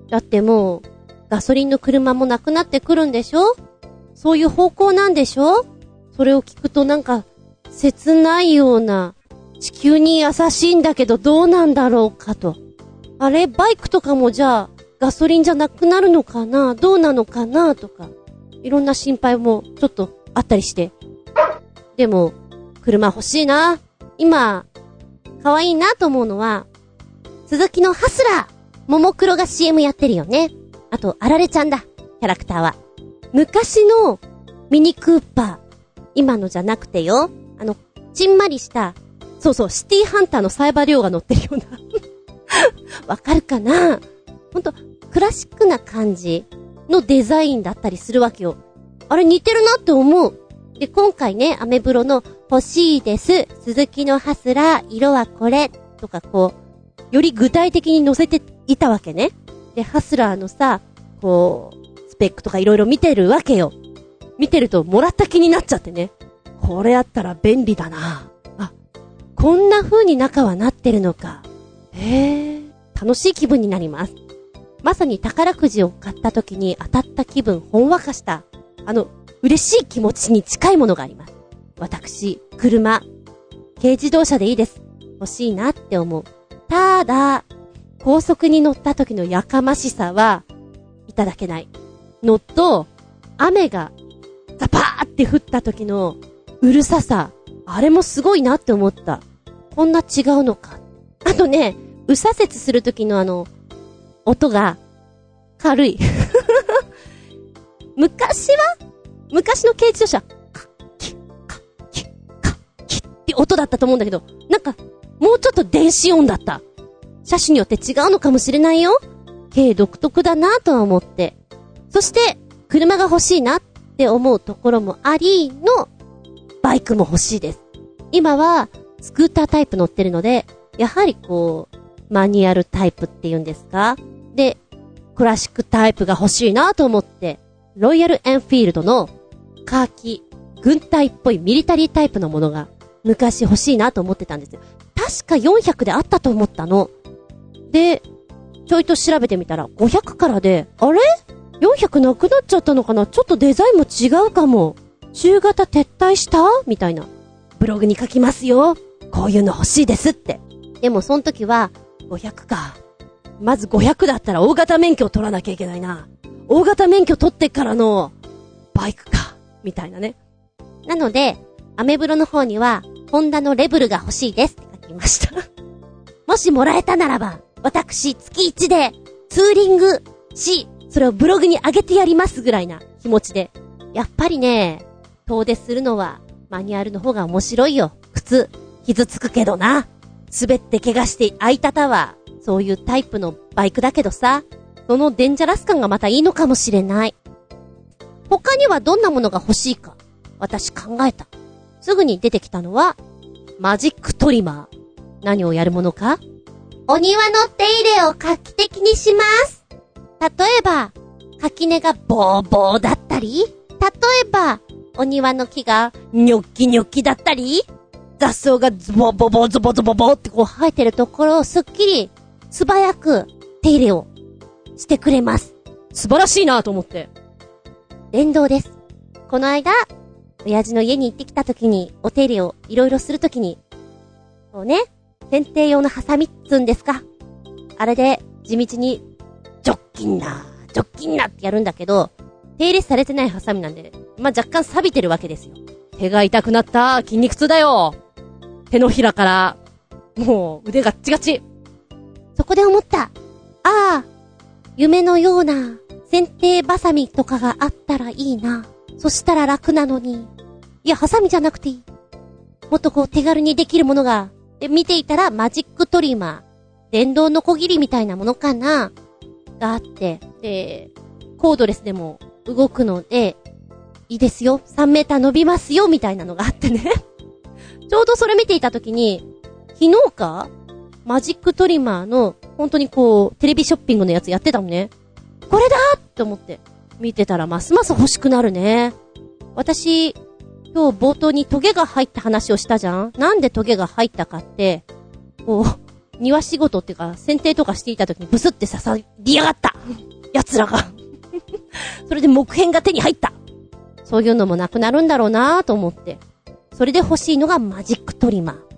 だってもう、ガソリンの車もなくなってくるんでしょ？そういう方向なんでしょ？それを聞くとなんか、切ないような、地球に優しいんだけどどうなんだろうかと。あれバイクとかもじゃあ、ガソリンじゃなくなるのかな？どうなのかな？とか、いろんな心配もちょっとあったりして。でも、車欲しいな。今、可愛いなと思うのは、鈴木のハスラーももクロが CM やってるよね。あと、あられちゃんだ。キャラクターは。昔のミニクーパー、今のじゃなくてよ、あの、ちんまりした、そうそう、シティハンターのサイバー量が乗ってるような。わかるかな？ほんと、クラシックな感じのデザインだったりするわけよ。あれ似てるなって思う。で、今回ね、アメブロの欲しいです、鈴木のハスラー、色はこれ、とかこう、より具体的に載せていたわけね。で、ハスラーのさ、こう、スペックとかいろいろ見てるわけよ。見てるともらった気になっちゃってね。これあったら便利だな。あ、こんな風に中はなってるのか。へえ、楽しい気分になります。まさに宝くじを買った時に当たった気分ほんわかした、あの、嬉しい気持ちに近いものがあります。私、車、軽自動車でいいです。欲しいなって思う。ただ、高速に乗った時のやかましさは、いただけない。のと、雨が、ザパーって降った時の、うるささ、あれもすごいなって思った。こんな違うのか。あとね、右左折する時のあの、音が、軽い。昔は？昔の軽自動車、カッキッカッキッカッキッって音だったと思うんだけど、なんか、もうちょっと電子音だった。車種によって違うのかもしれないよ。軽独特だなとは思って。そして、車が欲しいなって思うところもありの、バイクも欲しいです。今は、スクータータイプ乗ってるので、やはりこう、マニュアルタイプっていうんですか？で、クラシックタイプが欲しいなと思って、ロイヤルエンフィールドのカーキ、軍隊っぽいミリタリータイプのものが昔欲しいなと思ってたんですよ。確か400であったと思ったの。で、ちょいと調べてみたら500からで、あれ ?400 なくなっちゃったのかな？ちょっとデザインも違うかも。中型撤退した？みたいな。ブログに書きますよ。こういうの欲しいですって。でもその時は、500か。まず500だったら大型免許を取らなきゃいけないな。大型免許取ってからの、バイクか。みたいなね。なので、アメブロの方には、ホンダのレブルが欲しいですって書きました。もしもらえたならば、私、月1で、ツーリングし、それをブログに上げてやりますぐらいな気持ちで。やっぱりね、遠出するのは、マニュアルの方が面白いよ。靴、傷つくけどな。滑って怪我して開いたたは、そういうタイプのバイクだけどさ、そのデンジャラス感がまたいいのかもしれない。他にはどんなものが欲しいか、私考えた。すぐに出てきたのは、マジックトリマー。何をやるものか？お庭の手入れを画期的にします。例えば、垣根がボーボーだったり、例えば、お庭の木がニョッキニョッキだったり雑草がズボボボズボズボボってこう生えてるところをすっきり、素早く手入れをしてくれます。素晴らしいなと思って。電動です。この間、親父の家に行ってきた時に、お手入れをいろいろする時に、こうね、剪定用のハサミっつうんですか。あれで、地道に、ジョッキンな、ジョッキンなってやるんだけど、手入れされてないハサミなんで、まあ、若干錆びてるわけですよ。手が痛くなった筋肉痛だよ手のひらから、もう腕ガッチガチ。そこで思った。ああ、夢のような、剪定バサミとかがあったらいいな。そしたら楽なのに。いや、ハサミじゃなくていい。もっとこう手軽にできるものが。で、見ていたらマジックトリマー。電動のこぎりみたいなものかながあって。で、コードレスでも動くので、いいですよ。3メーター伸びますよ、みたいなのがあってね。ちょうどそれ見ていたときに、昨日かマジックトリマーの、本当にこう、テレビショッピングのやつやってたのね。これだって思って、見てたらますます欲しくなるね。私、今日冒頭にトゲが入った話をしたじゃんなんでトゲが入ったかって、こう、庭仕事っていうか、剪定とかしていた時にブスって刺さりやがった奴らが それで木片が手に入ったそういうのもなくなるんだろうなぁと思って。それで欲しいのがマジックトリマー。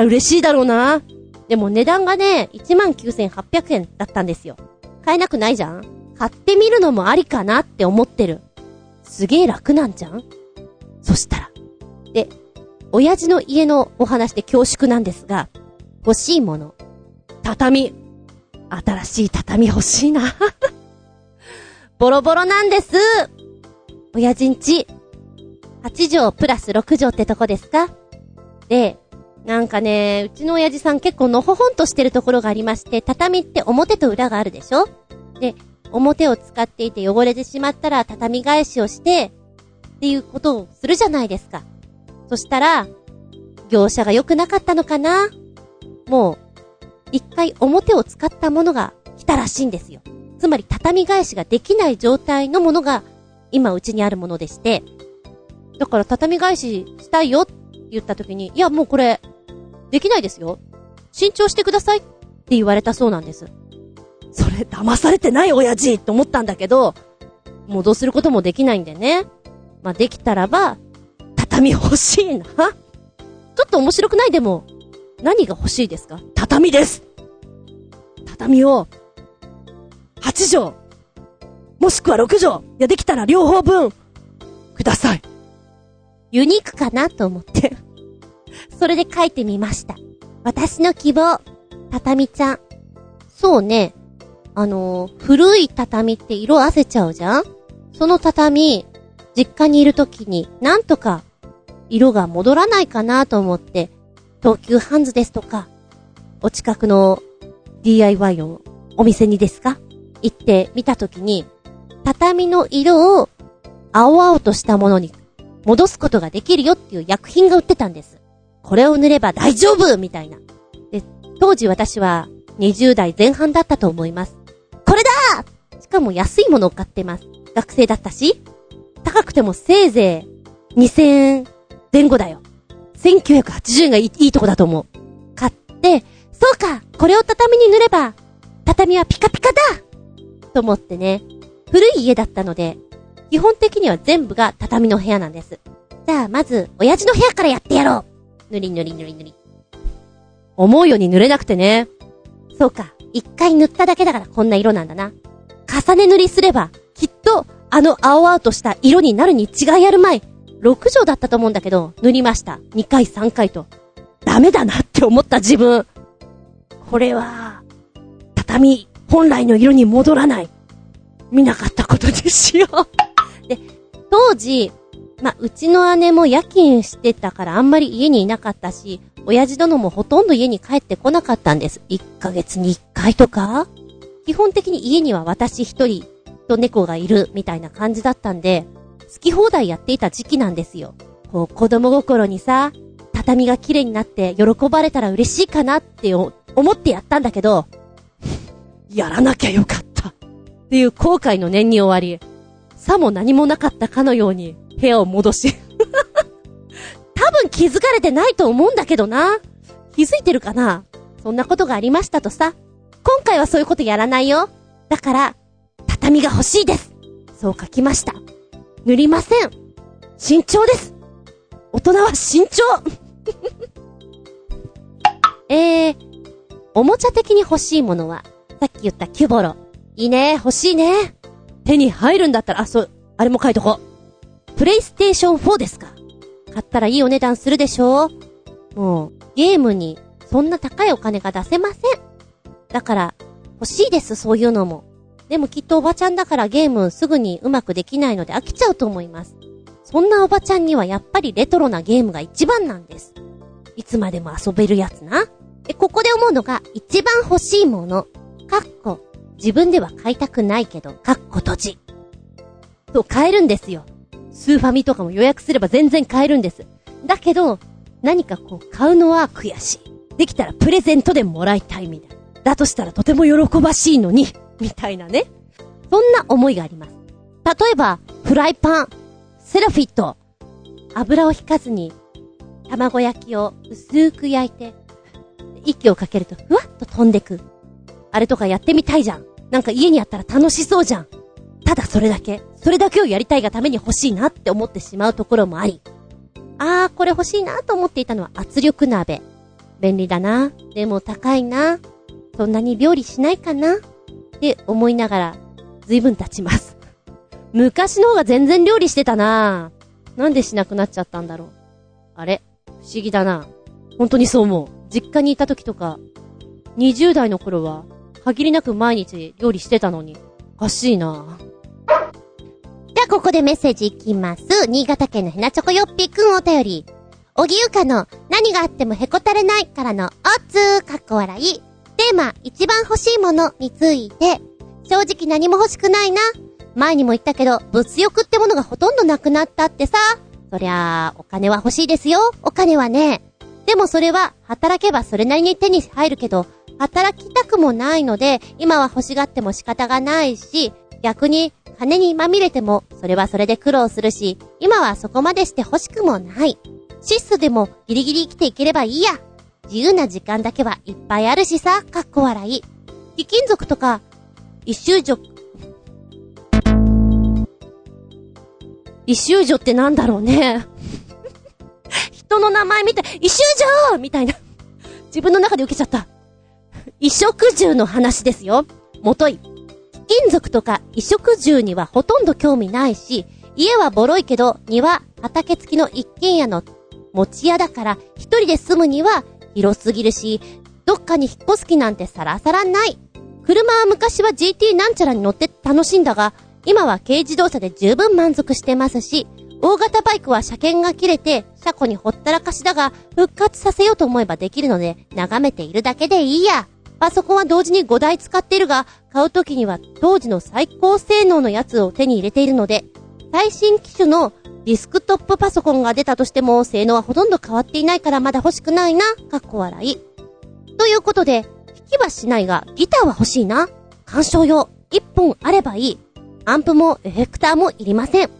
ら嬉しいだろうなでも値段がね、19,800円だったんですよ。買えなくないじゃん買ってみるのもありかなって思ってる。すげえ楽なんじゃんそしたら。で、親父の家のお話で恐縮なんですが、欲しいもの。畳。新しい畳欲しいな。ボロボロなんです。親父んち、8畳プラス6畳ってとこですか？で、なんかね、うちの親父さん結構のほほんとしてるところがありまして、畳って表と裏があるでしょ？で、表を使っていて汚れてしまったら畳返しをして、っていうことをするじゃないですか。そしたら、業者が良くなかったのかな？もう、一回表を使ったものが来たらしいんですよ。つまり畳返しができない状態のものが今うちにあるものでして、だから畳返ししたいよって言った時に、いやもうこれできないですよ。慎重してくださいって言われたそうなんです。それ騙されてない親父って思ったんだけど、もうどうすることもできないんでね。まあ、できたらば、畳欲しいな。ちょっと面白くない？でも、何が欲しいですか？畳です畳を、8畳、もしくは6畳、いやできたら両方分、ください。ユニークかなと思ってそれで書いてみました。私の希望、畳ちゃん。そうね。あのー、古い畳って色あせちゃうじゃん？その畳、実家にいるときに、なんとか、色が戻らないかなと思って、東急ハンズですとか、お近くの DIY のお店にですか？行ってみたときに、畳の色を青々としたものに戻すことができるよっていう薬品が売ってたんです。これを塗れば大丈夫みたいな。で、当時私は20代前半だったと思います。これだしかも安いものを買ってます。学生だったし、高くてもせいぜい2000円前後だよ。1980円がいいいとこだと思う。買って、そうかこれを畳に塗れば、畳はピカピカだと思ってね、古い家だったので、基本的には全部が畳の部屋なんです。じゃあ、まず、親父の部屋からやってやろうぬりぬりぬりぬり。思うように塗れなくてね。そうか。一回塗っただけだからこんな色なんだな。重ね塗りすれば、きっと、あの青々とした色になるに違いあるまい。6畳だったと思うんだけど、塗りました。2回3回と。ダメだなって思った自分。これは、畳、本来の色に戻らない。見なかったことにしようで、当時、まあ、うちの姉も夜勤してたからあんまり家にいなかったし、親父殿もほとんど家に帰ってこなかったんです。1ヶ月に1回とか？基本的に家には私一人と猫がいるみたいな感じだったんで、好き放題やっていた時期なんですよ。こう子供心にさ、畳が綺麗になって喜ばれたら嬉しいかなって思ってやったんだけど、やらなきゃよかった。っていう後悔の念に終わり、さも何もなかったかのように部屋を戻し。多分気づかれてないと思うんだけどな。気づいてるかな？そんなことがありましたとさ。今回はそういうことやらないよ。だから、畳が欲しいです。そう書きました。塗りません。慎重です。大人は慎重 えー、おもちゃ的に欲しいものは、さっき言ったキュボロ。いいね、欲しいね。手に入るんだったら、あ、そう、あれも書いとこう。プレイステーション4ですか買ったらいいお値段するでしょもう、ゲームにそんな高いお金が出せません。だから、欲しいです、そういうのも。でもきっとおばちゃんだからゲームすぐにうまくできないので飽きちゃうと思います。そんなおばちゃんにはやっぱりレトロなゲームが一番なんです。いつまでも遊べるやつな。え、ここで思うのが一番欲しいもの。かっこ、自分では買いたくないけど、かっこ閉じ。と買えるんですよ。スーファミとかも予約すれば全然買えるんです。だけど、何かこう買うのは悔しい。できたらプレゼントでもらいたいみたいな。だとしたらとても喜ばしいのに、みたいなね。そんな思いがあります。例えば、フライパン、セラフィット、油を引かずに、卵焼きを薄く焼いて、息をかけるとふわっと飛んでく。あれとかやってみたいじゃん。なんか家にあったら楽しそうじゃん。ただそれだけ、それだけをやりたいがために欲しいなって思ってしまうところもあり。あー、これ欲しいなと思っていたのは圧力鍋。便利だな。でも高いな。そんなに料理しないかなって思いながら、随分経ちます。昔の方が全然料理してたななんでしなくなっちゃったんだろう。あれ？不思議だな。本当にそう思う。実家にいた時とか、20代の頃は、限りなく毎日料理してたのに、おかしいなじゃあここでメッセージいきます。新潟県のヘナチョコヨッピーくんお便り。おぎゆかの何があってもへこたれないからのおつーかっこ笑い。テーマ、一番欲しいものについて、正直何も欲しくないな。前にも言ったけど、物欲ってものがほとんどなくなったってさ。そりゃあ、お金は欲しいですよ。お金はね。でもそれは、働けばそれなりに手に入るけど、働きたくもないので、今は欲しがっても仕方がないし、逆に、金にまみれても、それはそれで苦労するし、今はそこまでして欲しくもない。質素でもギリギリ生きていければいいや。自由な時間だけはいっぱいあるしさ、かっこ笑い。貴金属とか、一周女、一周女ってなんだろうね。人の名前見て、一周女みたいな。自分の中で受けちゃった。衣食住の話ですよ。もとい。金属とか衣食住にはほとんど興味ないし、家はボロいけど、庭、畑付きの一軒家の持ち家だから、一人で住むには広すぎるし、どっかに引っ越す気なんてさらさらない。車は昔は GT なんちゃらに乗って楽しんだが、今は軽自動車で十分満足してますし、大型バイクは車検が切れて、車庫にほったらかしだが、復活させようと思えばできるので、眺めているだけでいいや。パソコンは同時に5台使っているが、買う時には当時の最高性能のやつを手に入れているので、最新機種のディスクトップパソコンが出たとしても、性能はほとんど変わっていないからまだ欲しくないな、かっこ笑い。ということで、弾きはしないが、ギターは欲しいな。鑑賞用、一本あればいい。アンプもエフェクターもいりません。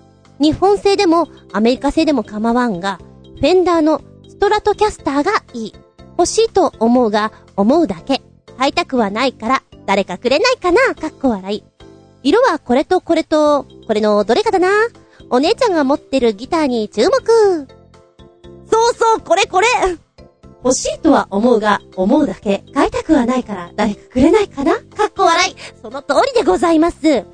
日本製でもアメリカ製でも構わんが、フェンダーのストラトキャスターがいい。欲しいと思うが、思うだけ。買いたくはないから、誰かくれないかなかっこ笑い。色はこれとこれと、これのどれかだなお姉ちゃんが持ってるギターに注目そうそう、これこれ欲しいとは思うが、思うだけ。買いたくはないから、誰かくれないかなかっこ笑い。その通りでございます。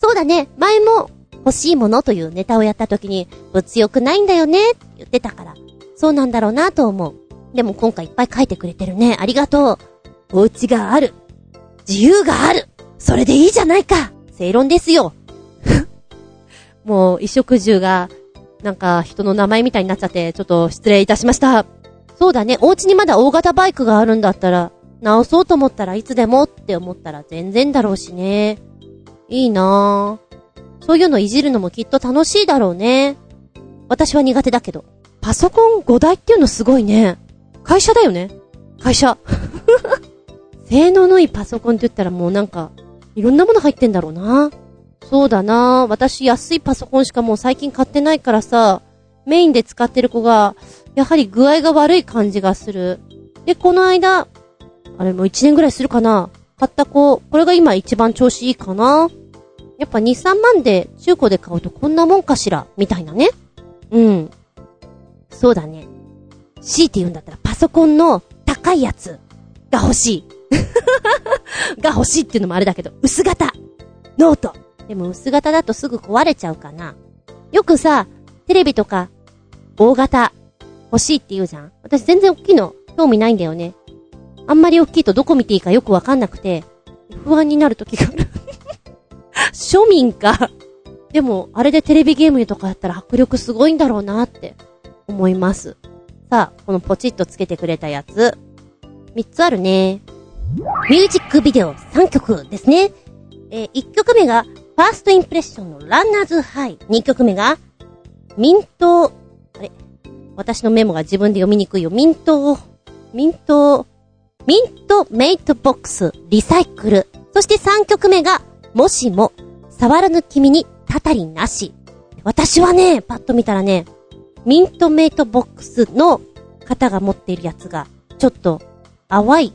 そうだね、前も、欲しいものというネタをやった時に、物欲ないんだよねって言ってたから、そうなんだろうなと思う。でも今回いっぱい書いてくれてるね。ありがとう。お家がある。自由がある。それでいいじゃないか。正論ですよ。もう、衣食住が、なんか人の名前みたいになっちゃって、ちょっと失礼いたしました。そうだね、お家にまだ大型バイクがあるんだったら、直そうと思ったらいつでもって思ったら全然だろうしね。いいなぁ。そういうのいじるのもきっと楽しいだろうね。私は苦手だけど。パソコン5台っていうのすごいね。会社だよね。会社。性能のいいパソコンって言ったらもうなんか、いろんなもの入ってんだろうな。そうだな私安いパソコンしかもう最近買ってないからさ、メインで使ってる子が、やはり具合が悪い感じがする。で、この間、あれもう1年ぐらいするかな買った子、これが今一番調子いいかなやっぱ2、3万で中古で買うとこんなもんかしら？みたいなね。うん。そうだね。強いて言うんだったらパソコンの高いやつが欲しい。が欲しいっていうのもあれだけど、薄型。ノート。でも薄型だとすぐ壊れちゃうかな。よくさ、テレビとか、大型、欲しいって言うじゃん私全然大きいの、興味ないんだよね。あんまり大きいとどこ見ていいかよくわかんなくて、不安になる時がある 庶民か。でも、あれでテレビゲームとかやったら迫力すごいんだろうなって思います。さあ、このポチッとつけてくれたやつ。3つあるね。ミュージックビデオ3曲ですね。えー、1曲目がファーストインプレッションのランナーズハイ。2曲目が、ミント、あれ？私のメモが自分で読みにくいよ。ミント、ミント、ミントメイトボックスリサイクル。そして3曲目が、もしも、触らぬ君にたたりなし。私はね、パッと見たらね、ミントメイトボックスの方が持っているやつが、ちょっと淡い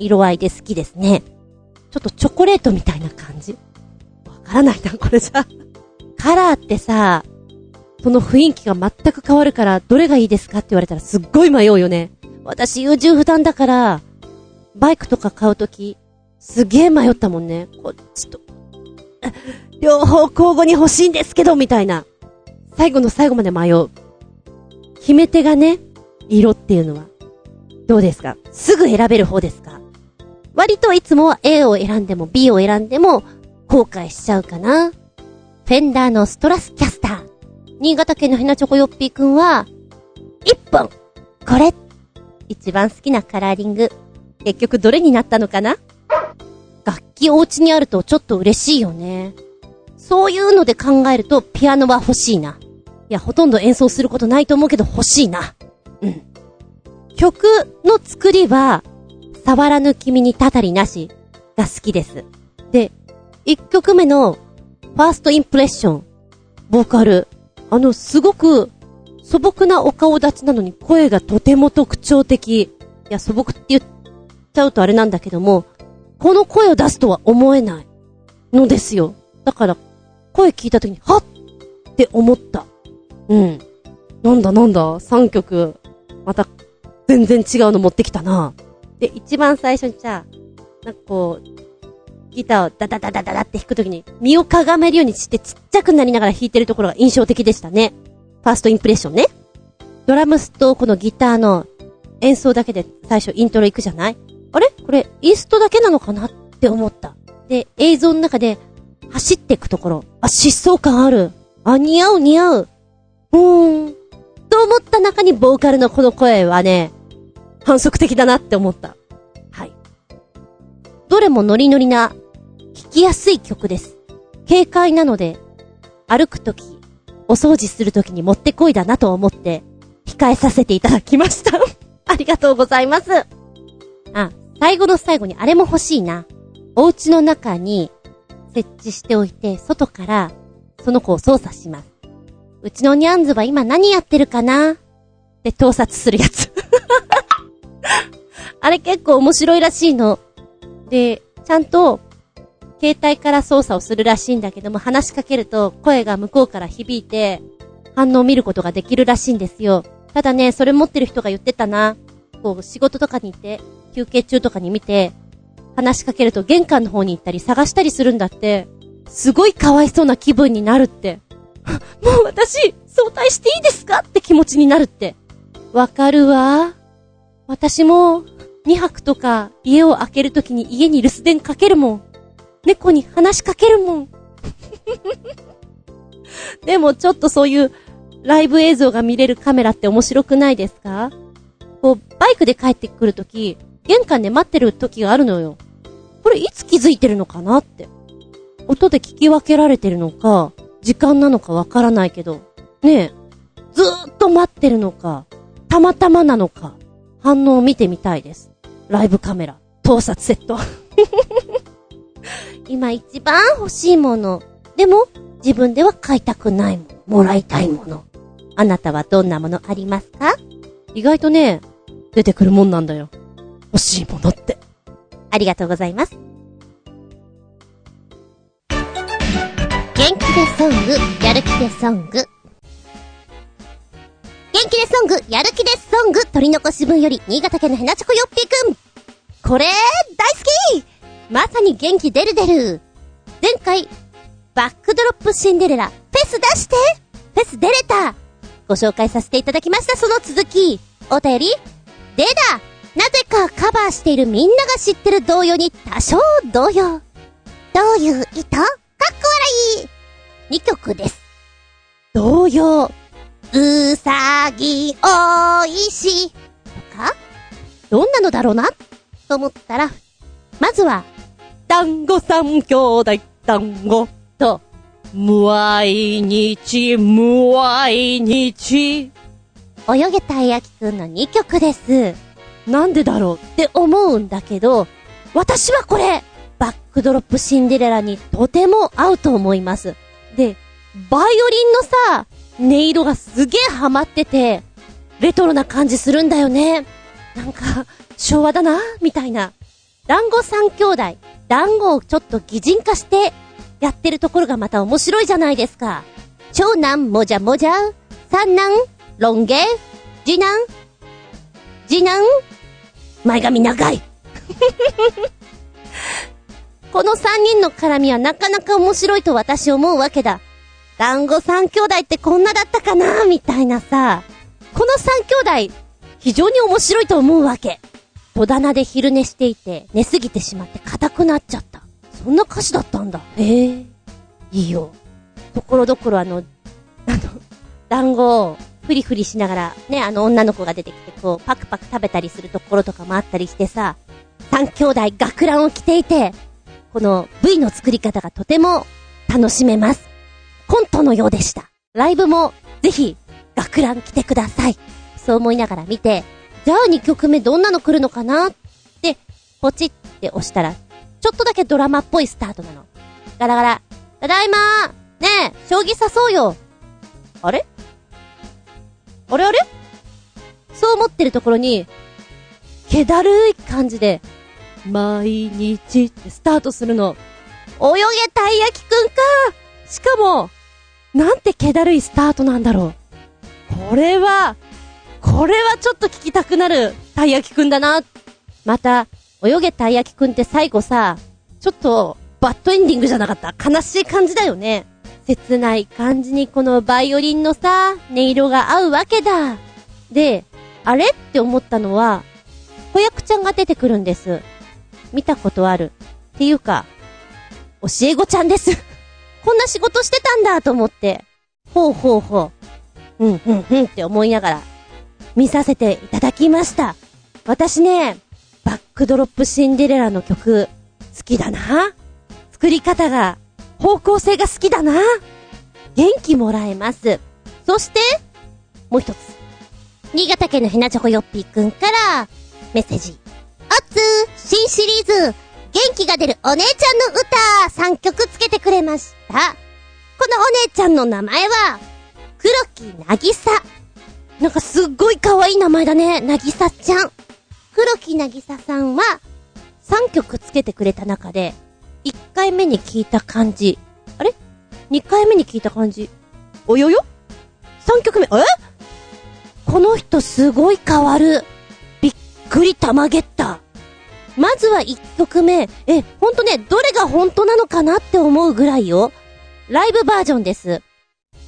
色合いで好きですね。ちょっとチョコレートみたいな感じ。わからないな、これさ。カラーってさ、その雰囲気が全く変わるから、どれがいいですかって言われたらすっごい迷うよね。私優柔不断だから、バイクとか買うとき、すげえ迷ったもんね。こっちと。両方交互に欲しいんですけど、みたいな。最後の最後まで迷う。決め手がね、色っていうのは。どうですか？すぐ選べる方ですか？割といつもは A を選んでも B を選んでも後悔しちゃうかな。フェンダーのストラスキャスター。新潟県のヘナチョコヨッピーくんは、1本これ一番好きなカラーリング。結局どれになったのかな？楽器お家にあるとちょっと嬉しいよね。そういうので考えるとピアノは欲しいな。いや、ほとんど演奏することないと思うけど欲しいな。うん。曲の作りは、触らぬ君にたたりなしが好きです。で、1曲目のファーストインプレッション、ボーカル、あの、すごく素朴なお顔立ちなのに声がとても特徴的。いや、素朴って言っちゃうとあれなんだけども、この声を出すとは思えないのですよ。だから、声聞いた時に、はっって思った。うん。なんだなんだ、3曲、また、全然違うの持ってきたな。で、一番最初にじゃあ、なんかこう、ギターをダダダダダダって弾くときに、身をかがめるようにしてちっちゃくなりながら弾いてるところが印象的でしたね。ファーストインプレッションね。ドラムスとこのギターの演奏だけで最初イントロ行くじゃない？あれ？これ、インストだけなのかなって思った。で、映像の中で走っていくところ。あ、疾走感ある。あ、似合う似合う。うーん。と思った中にボーカルのこの声はね、反則的だなって思った。はい。どれもノリノリな、聴きやすい曲です。軽快なので、歩くとき、お掃除するときにもってこいだなと思って、控えさせていただきました。ありがとうございます。あ、最後の最後にあれも欲しいな。お家の中に設置しておいて、外からその子を操作します。うちのニャンズは今何やってるかな？って盗撮するやつ。あれ結構面白いらしいの。で、ちゃんと、携帯から操作をするらしいんだけども、話しかけると声が向こうから響いて、反応を見ることができるらしいんですよ。ただね、それ持ってる人が言ってたな。こう、仕事とかに行って、休憩中とかに見て、話しかけると玄関の方に行ったり探したりするんだって、すごいかわいそうな気分になるって。もう私、早退していいですか？って気持ちになるって。わかるわ。私も、2泊とか家を開けるときに家に留守電かけるもん。猫に話しかけるもん。でもちょっとそういうライブ映像が見れるカメラって面白くないですか？こう、バイクで帰ってくるとき、玄関で待ってる時があるのよ。これいつ気づいてるのかなって。音で聞き分けられてるのか、時間なのかわからないけど、ねえ、ずーっと待ってるのか、たまたまなのか、反応を見てみたいです。ライブカメラ、盗撮セット。今一番欲しいもの。でも、自分では買いたくないもの。もらいたいもの。あなたはどんなものありますか？意外とね、出てくるもんなんだよ。欲しいものって。ありがとうございます。元気でソング、やる気でソング。元気でソング、やる気でソング、取り残し分より、新潟県のヘナチョコヨッピーくん。これ、大好きまさに元気出る出る。前回、バックドロップシンデレラ、フェス出してフェス出れたご紹介させていただきました、その続き。お便りでだなぜかカバーしているみんなが知ってる童謡に多少動揺。どういう意図かっこ笑い !2 曲です。同様。うさぎおいしとか？どんなのだろうな？と思ったら、まずは、団子三兄弟、団子と、毎日、毎日。泳げたいやきくんの2曲です。なんでだろうって思うんだけど、私はこれ、バックドロップシンデレラにとても合うと思います。で、バイオリンのさ、音色がすげえハマってて、レトロな感じするんだよね。なんか、昭和だな、みたいな。団子三兄弟、団子をちょっと擬人化して、やってるところがまた面白いじゃないですか。長男もじゃもじゃ、三男、ロン毛、次男、次男、前髪長い この三人の絡みはなかなか面白いと私思うわけだ。団子三兄弟ってこんなだったかなみたいなさ。この三兄弟、非常に面白いと思うわけ。戸棚で昼寝していて、寝すぎてしまって硬くなっちゃった。そんな歌詞だったんだ。へえ。いいよ。ところどころあの、あの、団子をフリフリしながら、ね、あの女の子が出てきて、こう、パクパク食べたりするところとかもあったりしてさ、三兄弟学ランを着ていて、この V の作り方がとても楽しめます。コントのようでした。ライブもぜひ学ラン着てください。そう思いながら見て、じゃあ2曲目どんなの来るのかなって、ポチって押したら、ちょっとだけドラマっぽいスタートなの。ガラガラ。ただいまーねえ、将棋指そうよあれ？あれあれ？そう思ってるところに、気だるい感じで、毎日ってスタートするの。泳げたい焼きくんかしかも、なんて気だるいスタートなんだろう。これは、これはちょっと聞きたくなるたい焼きくんだな。また、泳げたい焼きくんって最後さ、ちょっと、バッドエンディングじゃなかった悲しい感じだよね。切ない感じにこのバイオリンのさ、音色が合うわけだ。で、あれって思ったのは、子役ちゃんが出てくるんです。見たことある。っていうか、教え子ちゃんです。こんな仕事してたんだと思って、ほうほうほう。うん、うん、うんって思いながら、見させていただきました。私ね、バックドロップシンデレラの曲、好きだな。作り方が、方向性が好きだな。元気もらえます。そして、もう一つ。新潟県のひなちょこよっぴーくんから、メッセージ。おつ新シリーズ、元気が出るお姉ちゃんの歌、3曲つけてくれました。このお姉ちゃんの名前は、黒木なぎさ。なんかすっごい可愛い名前だね、なぎさちゃん。黒木なぎささんは、3曲つけてくれた中で、1回目に聞いた感じ。あれ ?2 回目に聞いた感じ。およよ ?3 曲目、え？この人すごい変わる。びっくりたまげった。まずは1曲目、え、ほんとね、どれが本当なのかなって思うぐらいよ。ライブバージョンです。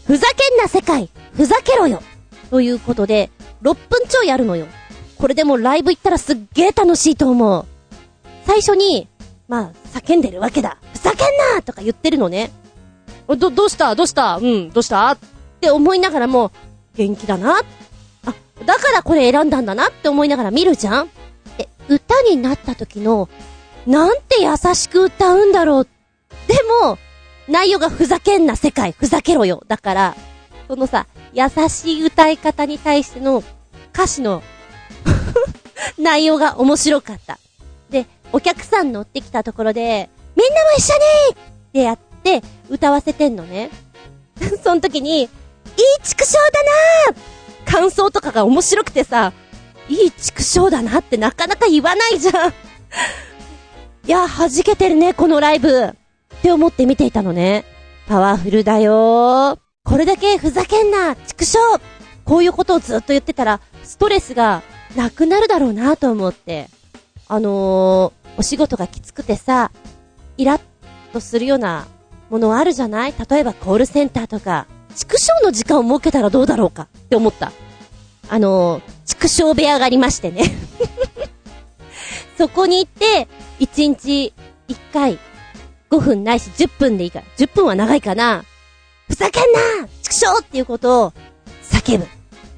ふざけんな世界、ふざけろよ。ということで、6分ちょいあるのよ。これでもライブ行ったらすっげー楽しいと思う。最初に、まあ、叫んでるわけだ。ふざけんなとか言ってるのね。ど、どうした？どうした？うん、どうした？って思いながらも、元気だな。あ、だからこれ選んだんだなって思いながら見るじゃんで、歌になった時の、なんて優しく歌うんだろう。でも、内容がふざけんな世界、ふざけろよ。だから、そのさ、優しい歌い方に対しての歌詞の 内容が面白かった。で、お客さん乗ってきたところで、みんなも一緒にってやって歌わせてんのね。その時に、いい畜生だなー感想とかが面白くてさ、いい畜生だなってなかなか言わないじゃん。いや、弾けてるね、このライブ。って思って見ていたのね。パワフルだよ。これだけふざけんな、畜生こういうことをずっと言ってたら、ストレスがなくなるだろうなと思って。あのー、お仕事がきつくてさ、イラッとするようなものあるじゃない？例えばコールセンターとか、畜生の時間を設けたらどうだろうかって思った。あの、畜生部屋がありましてね。そこに行って、1日1回、5分ないし10分でいいから、10分は長いかな。ふざけんな畜生っていうことを叫ぶ。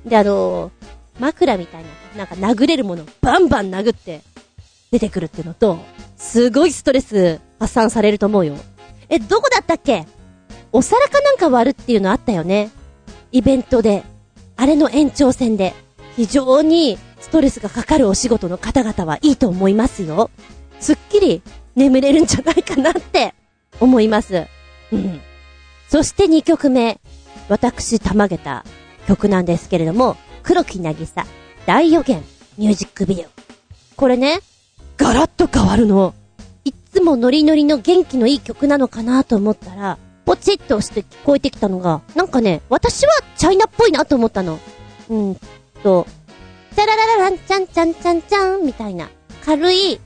で、あの、枕みたいな、なんか殴れるものをバンバン殴って出てくるっていうのと、すごいストレス発散されると思うよ。え、どこだったっけ？お皿かなんか割るっていうのあったよね。イベントで。あれの延長線で。非常にストレスがかかるお仕事の方々はいいと思いますよ。すっきり眠れるんじゃないかなって思います。うん。そして2曲目。私、たまげた曲なんですけれども、黒木なぎさ、大予言、ミュージックビデオ。これね、ガラッと変わるの。いつもノリノリの元気のいい曲なのかなと思ったら、ポチッとして聞こえてきたのが、なんかね、私はチャイナっぽいなと思ったの。うんと、チャラララランチャンチャンチャンチャンみたいな、軽い、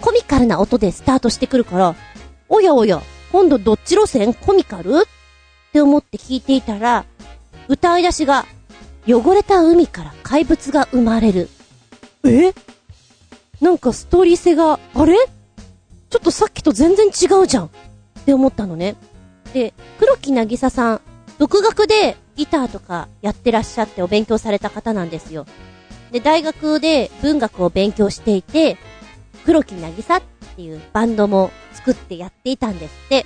コミカルな音でスタートしてくるから、おやおや、今度どっち路線コミカル？って思って聞いていたら、歌い出しが、汚れた海から怪物が生まれる。え？なんかストーリー性が、あれ？ちょっとさっきと全然違うじゃんって思ったのね。で、黒木なぎさん、独学でギターとかやってらっしゃってお勉強された方なんですよ。で、大学で文学を勉強していて、黒木なぎさっていうバンドも作ってやっていたんですって。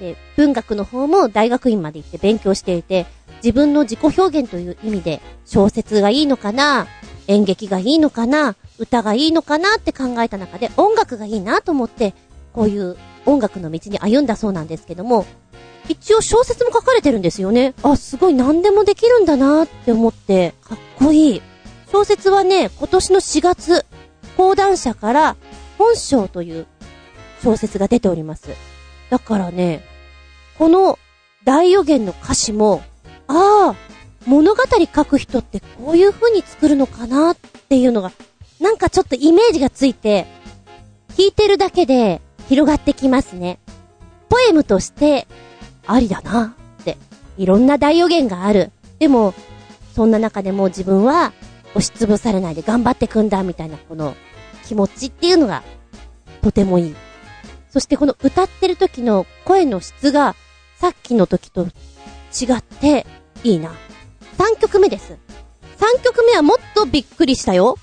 で、文学の方も大学院まで行って勉強していて、自分の自己表現という意味で小説がいいのかな演劇がいいのかな歌がいいのかなって考えた中で音楽がいいなと思って、こういう音楽の道に歩んだそうなんですけども、一応小説も書かれてるんですよね。あ、すごい何でもできるんだなって思って、かっこいい。小説はね、今年の4月、講談社から本章という小説が出ております。だからね、この大予言の歌詞も、ああ、物語書く人ってこういう風に作るのかなっていうのが、なんかちょっとイメージがついて、聞いてるだけで広がってきますね。ポエムとして、ありだなって。いろんな大予言がある。でも、そんな中でも自分は押しつぶされないで頑張ってくんだみたいなこの気持ちっていうのがとてもいい。そしてこの歌ってる時の声の質がさっきの時と違っていいな。3曲目です。3曲目はもっとびっくりしたよ。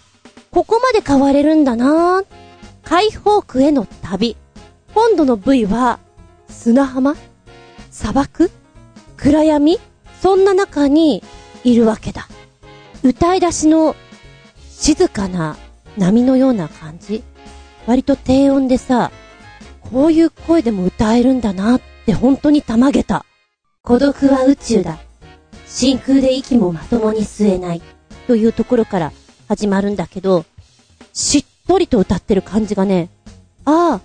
ここまで変われるんだな解放区への旅。今度の V は砂浜砂漠？暗闇？そんな中にいるわけだ。歌い出しの静かな波のような感じ割と低音でさ、こういう声でも歌えるんだなって本当にたまげた。孤独は宇宙だ。真空で息もまともに吸えない。というところから始まるんだけど、しっとりと歌ってる感じがね、ああ、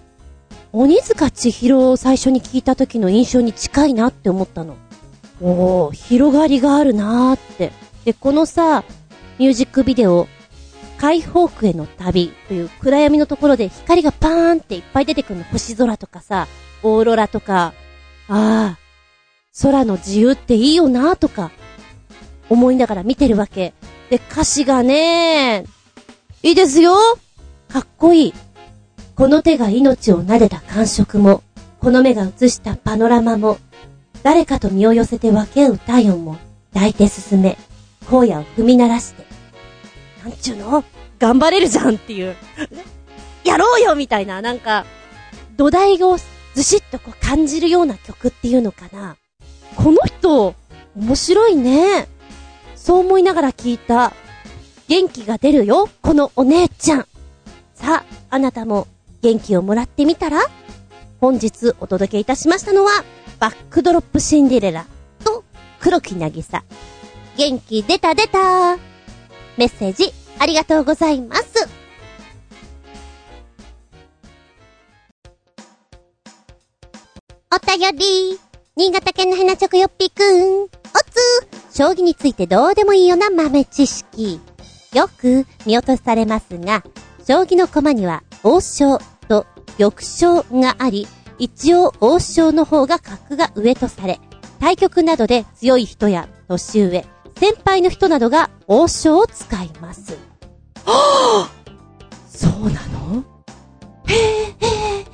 鬼塚千尋を最初に聞いた時の印象に近いなって思ったの。おー、広がりがあるなーって。で、このさ、ミュージックビデオ、解放区への旅という暗闇のところで光がパーンっていっぱい出てくるの。星空とかさ、オーロラとか、ああ、空の自由っていいよなとか、思いながら見てるわけ。で、歌詞がねいいですよかっこいい。この手が命を撫でた感触も、この目が映したパノラマも、誰かと身を寄せて分け合う体温も、抱いて進め、荒野を踏み鳴らして。なんちゅうの？頑張れるじゃんっていう。やろうよみたいな、なんか、土台をずしっとこう感じるような曲っていうのかな。この人、面白いね。そう思いながら聞いた。元気が出るよ、このお姉ちゃん。さあ、あなたも元気をもらってみたら本日お届けいたしましたのは、バックドロップシンデレラと黒木なぎさ。元気出た出たメッセージありがとうございます。お便り。新潟県のヘナチョコヨッピーくん。おつ将棋についてどうでもいいような豆知識。よく見落とされますが、将棋の駒には王将玉将があり、一応王将の方が格が上とされ、対局などで強い人や年上、先輩の人などが王将を使います。は ぁそうなの？へえ、へえ、へえ。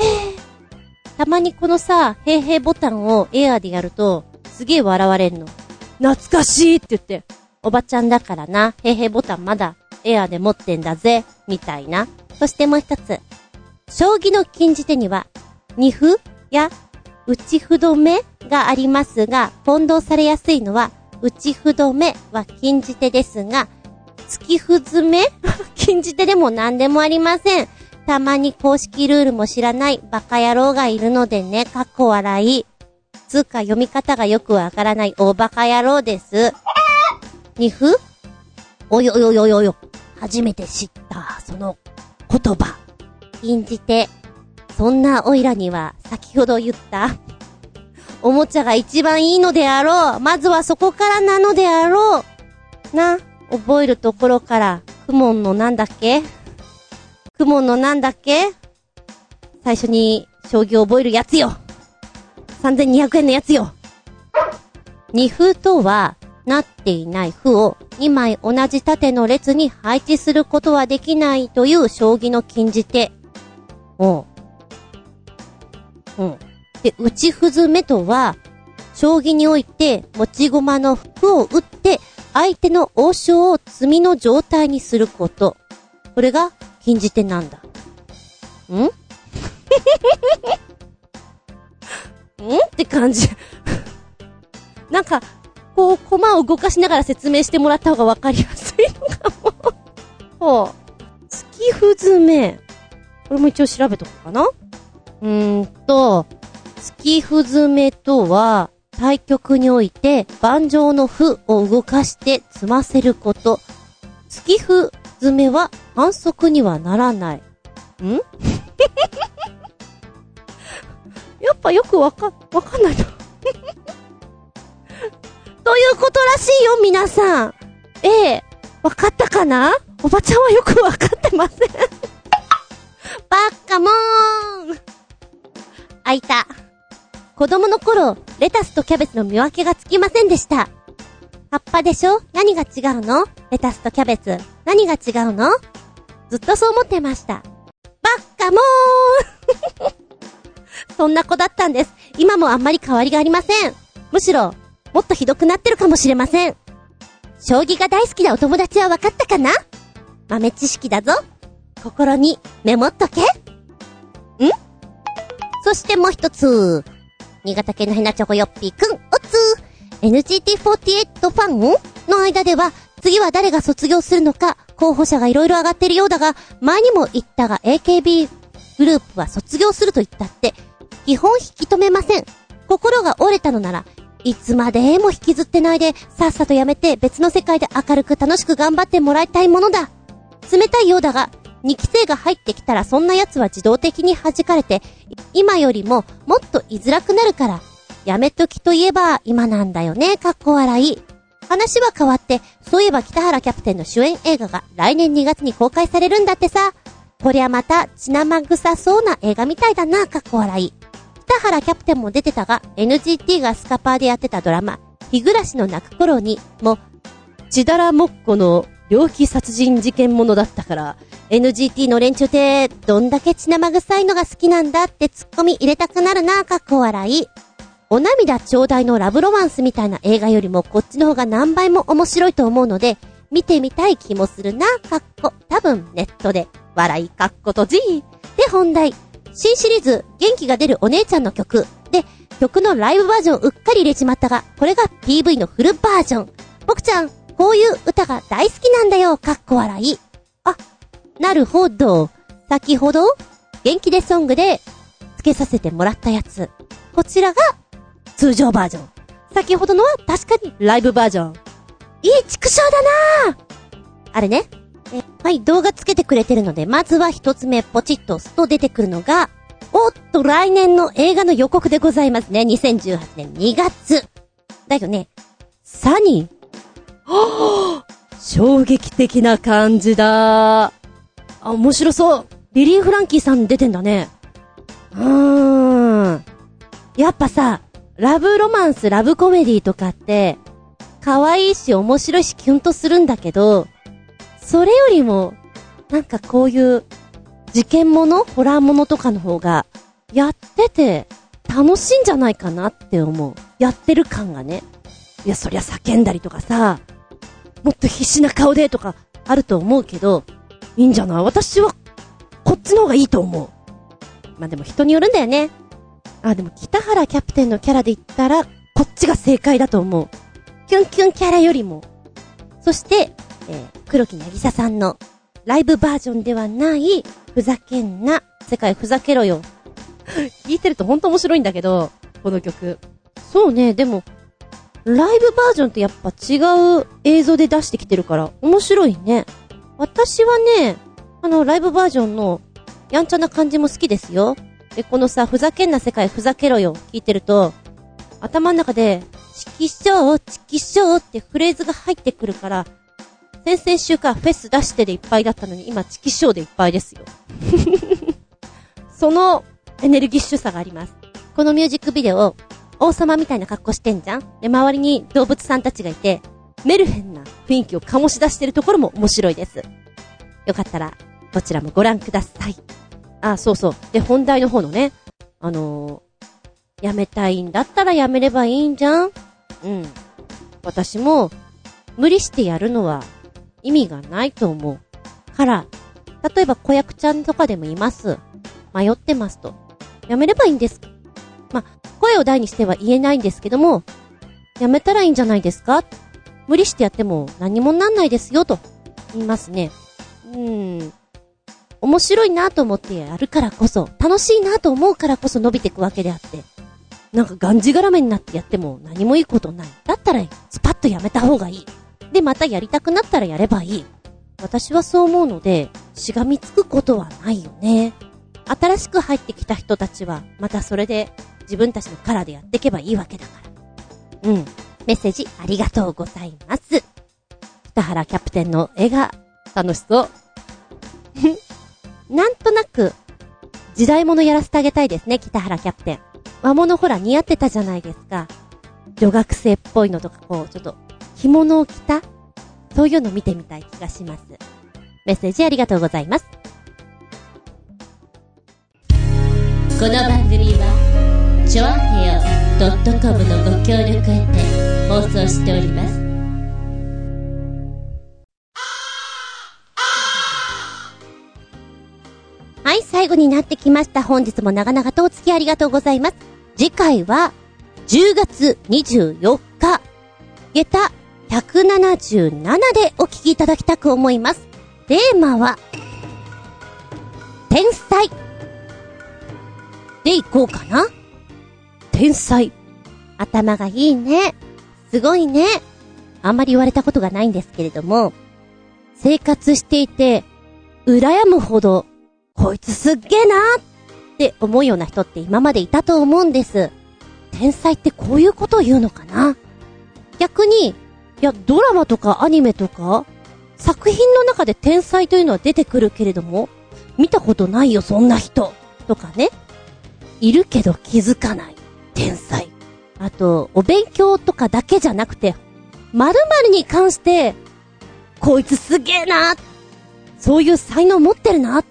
たまにこのさ、へいへいボタンをエアーでやると、すげえ笑われんの。懐かしいって言って、おばちゃんだからな、へいへいボタンまだエアーで持ってんだぜ、みたいな。そしてもう一つ。将棋の禁じ手には、二歩や内歩止めがありますが、混同されやすいのは、内歩止めは禁じ手ですが、月歩詰め 禁じ手でも何でもありません。たまに公式ルールも知らないバカ野郎がいるのでね、かっこ笑い。つうか読み方がよくわからない大バカ野郎です。二歩？およよよよよ。初めて知った、その言葉。禁じ手。そんなオイラには先ほど言った、おもちゃが一番いいのであろう。まずはそこからなのであろう。な、覚えるところから、クモンのなんだっけ？クモンのなんだっけ？最初に将棋を覚えるやつよ。3200円のやつよ。二歩とは、なっていない歩を2枚同じ縦の列に配置することはできないという将棋の禁じ手。うん。うん。で、打ちふずめとは、将棋において持ち駒の歩を打って相手の王将を詰みの状態にすること。これが禁じ手なんだ。ん？ん？って感じ。なんか、こう、駒を動かしながら説明してもらった方がわかりやすいのかも。ほう。月ふずめ。これも一応調べとこうかな。うーんと、月ふずめとは、対局において盤上の歩を動かして積ませること。月歩詰めは反則にはならない。ん？やっぱよくわか、わかんないな。ということらしいよ、皆さん。ええ、わかったかな？おばちゃんはよくわかってません。バッカモーン開いた。子供の頃、レタスとキャベツの見分けがつきませんでした。葉っぱでしょ？何が違うの？レタスとキャベツ。何が違うの？ずっとそう思ってました。バッカモーン そんな子だったんです。今もあんまり変わりがありません。むしろ、もっとひどくなってるかもしれません。将棋が大好きなお友達は分かったかな？豆知識だぞ。心にメモっとけ。ん？そしてもう一つ。新潟県のヘナチョコヨッピーくん、おつ NGT48 ファンの間では、次は誰が卒業するのか、候補者がいろいろ上がってるようだが、前にも言ったが AKB グループは卒業すると言ったって、基本引き止めません。心が折れたのなら、いつまでも引きずってないで、さっさとやめて別の世界で明るく楽しく頑張ってもらいたいものだ。冷たいようだが、2期生が入ってきたらそんな奴は自動的に弾かれて、今よりももっと居づらくなるから、やめときといえば今なんだよね、かっこ笑い。話は変わって、そういえば北原キャプテンの主演映画が来年2月に公開されるんだってさ。こりゃまた血生臭そうな映画みたいだな、かっこ笑い。北原キャプテンも出てたが、NGT がスカパーでやってたドラマ、日暮らしの泣く頃にも、血だらもっこの猟奇殺人事件ものだったから、NGT の連中って、どんだけ血生臭いのが好きなんだってツッコミ入れたくなるな、かっこ笑い。お涙ちょうだいのラブロマンスみたいな映画よりもこっちの方が何倍も面白いと思うので、見てみたい気もするな、かっこ。多分ネットで、笑いかっことじー。で、本題。新シリーズ、元気が出るお姉ちゃんの曲。で、曲のライブバージョンうっかり入れちまったが、これが PV のフルバージョン。僕ちゃん、こういう歌が大好きなんだよ、かっこ笑い。あ、なるほど。先ほど、元気でソングで、つけさせてもらったやつ。こちらが、通常バージョン。先ほどのは確かにライブバージョン。いい畜生だなぁあれね。はい、動画つけてくれてるので、まずは一つ目、ポチッと押すと出てくるのが、おっと、来年の映画の予告でございますね。2018年2月。だよね。サニーはぁ衝撃的な感じだ。あ、面白そう。リリー・フランキーさん出てんだね。うーん。やっぱさ、ラブロマンス、ラブコメディとかって、可愛いし面白いしキュンとするんだけど、それよりも、なんかこういう、事件ものホラーものとかの方が、やってて、楽しいんじゃないかなって思う。やってる感がね。いや、そりゃ叫んだりとかさ、もっと必死な顔でとか、あると思うけど、いいんじゃない？私は、こっちの方がいいと思う。まあでも人によるんだよね。あ、でも北原キャプテンのキャラで言ったら、こっちが正解だと思う。キュンキュンキャラよりも。そして、えー黒木なぎささんのライブバージョンではない、ふざけんな、世界ふざけろよ。聞いてるとほんと面白いんだけど、この曲。そうね、でも、ライブバージョンってやっぱ違う映像で出してきてるから面白いね。私はね、あの、ライブバージョンのやんちゃな感じも好きですよ。で、このさ、ふざけんな世界ふざけろよ、聞いてると、頭の中で、チキショー、チキショーってフレーズが入ってくるから、先々週かフェス出してでいっぱいだったのに、今チキショーでいっぱいですよ。そのエネルギッシュさがあります。このミュージックビデオ、王様みたいな格好してんじゃん？で、周りに動物さんたちがいて、メルヘンな雰囲気を醸し出してるところも面白いです。よかったら、こちらもご覧ください。あ、そうそう。で、本題の方のね、あのーやめたいんだったらやめればいいんじゃん？うん。私も、無理してやるのは意味がないと思う。から、例えば子役ちゃんとかでもいます。迷ってますと。やめればいいんです。ま、声を大にしては言えないんですけども、やめたらいいんじゃないですか？無理してやっても何もなんないですよと言いますね。うーん。面白いなと思ってやるからこそ、楽しいなと思うからこそ伸びていくわけであって、なんかがんじがらめになってやっても何もいいことない。だったらスパッとやめた方がいい。で、またやりたくなったらやればいい。私はそう思うので、しがみつくことはないよね。新しく入ってきた人たちは、またそれで自分たちのカラーでやっていけばいいわけだから。うん。メッセージありがとうございます。北原キャプテンの絵が楽しそう。なんとなく、時代物やらせてあげたいですね、北原キャプテン。和物ほら似合ってたじゃないですか。女学生っぽいのとか、こう、ちょっと、着物を着たそういうの見てみたい気がします。メッセージありがとうございます。この番組はちょあへよ .com のご協力へて放送しておりますはい、最後になってきました。本日も長々とお付き合いありがとうございます。次回は、10月24日、下駄177でお聞きいただきたく思います。テーマは、天才。でいこうかな。天才。頭がいいね。すごいね。あんまり言われたことがないんですけれども、生活していて、羨むほどこいつすっげえなって思うような人って今までいたと思うんです。天才ってこういうことを言うのかな？逆に、いや、ドラマとかアニメとか、作品の中で天才というのは出てくるけれども、見たことないよ、そんな人。とかね。いるけど気づかない。天才。あと、お勉強とかだけじゃなくて、〇〇に関して、こいつすげえなそういう才能持ってるな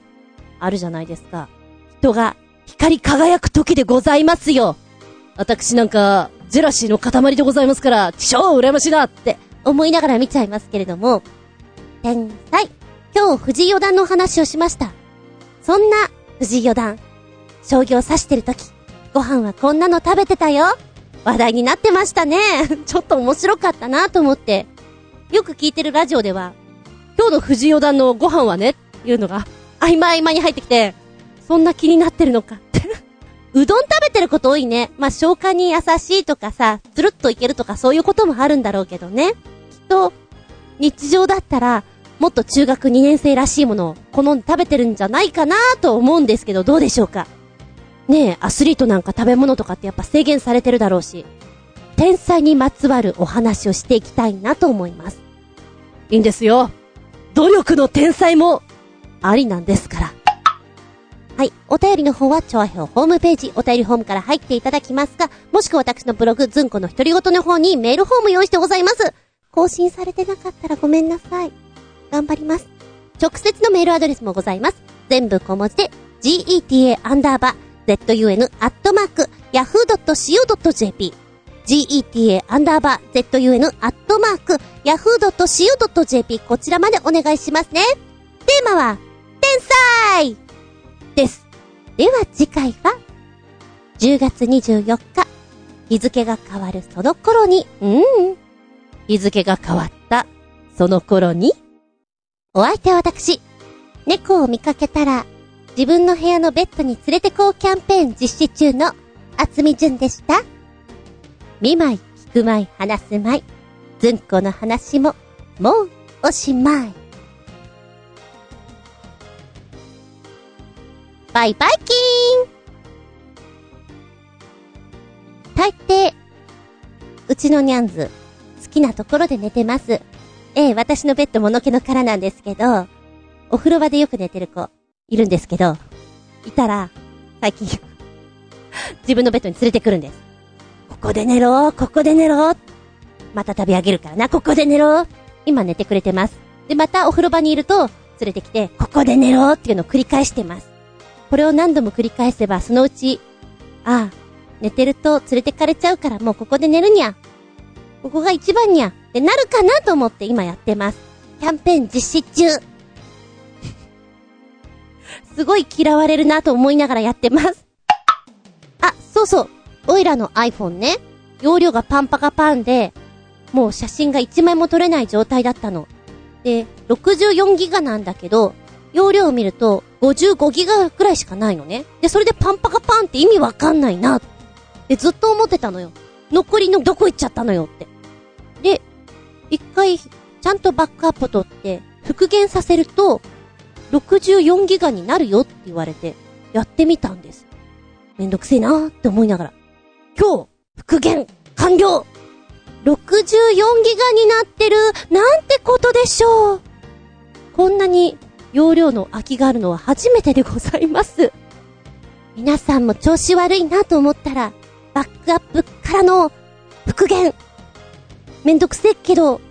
あるじゃないですか。人が光り輝く時でございますよ。私なんか、ジェラシーの塊でございますから、超羨ましいなって思いながら見ちゃいますけれども、天才。今日藤井四段の話をしました。そんな藤井四段、将棋を指してる時、ご飯はこんなの食べてたよ。話題になってましたね。ちょっと面白かったなと思って。よく聞いてるラジオでは、今日の藤井四段のご飯はね、っていうのが、合間合間に入ってきて、そんな気になってるのかって。うどん食べてること多いね。まあ、消化に優しいとかさ、つるっといけるとかそういうこともあるんだろうけどね。きっと、日常だったら、もっと中学2年生らしいものを好んで食べてるんじゃないかなと思うんですけど、どうでしょうか？ねえ、アスリートなんか食べ物とかってやっぱ制限されてるだろうし、天才にまつわるお話をしていきたいなと思います。いいんですよ。努力の天才も、ありなんですから。はい。お便りの方は、チョアヘオホームページ、お便りホームから入っていただきますが、もしくは私のブログ、ズンコの独り言の方にメールフォーム用意してございます。更新されてなかったらごめんなさい。頑張ります。直接のメールアドレスもございます。全部小文字で、geta アンダーバー zun アットマーク yahoo.co.jp geta アンダーバー zun アットマーク yahoo.co.jp こちらまでお願いしますね。テーマは、天才です。では次回は、10月24日、日付が変わるその頃に、うん、日付が変わったその頃に、お相手は私、猫を見かけたら、自分の部屋のベッドに連れてこうキャンペーン実施中の、あつみじゅんでした。見舞い、聞く舞い、話す舞い、ずんこの話も、もう、おしまい。バイバイキーン大抵、うちのニャンズ、好きなところで寝てます。ええ、私のベッドものけの殻なんですけど、お風呂場でよく寝てる子、いるんですけど、いたら、最近、自分のベッドに連れてくるんです。ここで寝ろここで寝ろまた食べ上げるからな、ここで寝ろ今寝てくれてます。で、またお風呂場にいると、連れてきて、ここで寝ろっていうのを繰り返してます。これを何度も繰り返せば、そのうち、ああ、寝てると連れてかれちゃうからもうここで寝るにゃ。ここが一番にゃ。ってなるかなと思って今やってます。キャンペーン実施中。すごい嫌われるなと思いながらやってます。あ、そうそう。オイラの iPhone ね。容量がパンパカパンで、もう写真が1枚も撮れない状態だったの。で、64ギガなんだけど、容量を見ると55ギガくらいしかないのね。で、それでパンパカパンって意味わかんないな。で、ずっと思ってたのよ。残りのどこ行っちゃったのよって。で、一回、ちゃんとバックアップ取って、復元させると、64ギガになるよって言われて、やってみたんです。めんどくせえなーって思いながら。今日、復元、完了 !64 ギガになってる、なんてことでしょうこんなに容量の空きがあるのは初めてでございます。皆さんも調子悪いなと思ったら、バックアップからの復元。めんどくせえけど、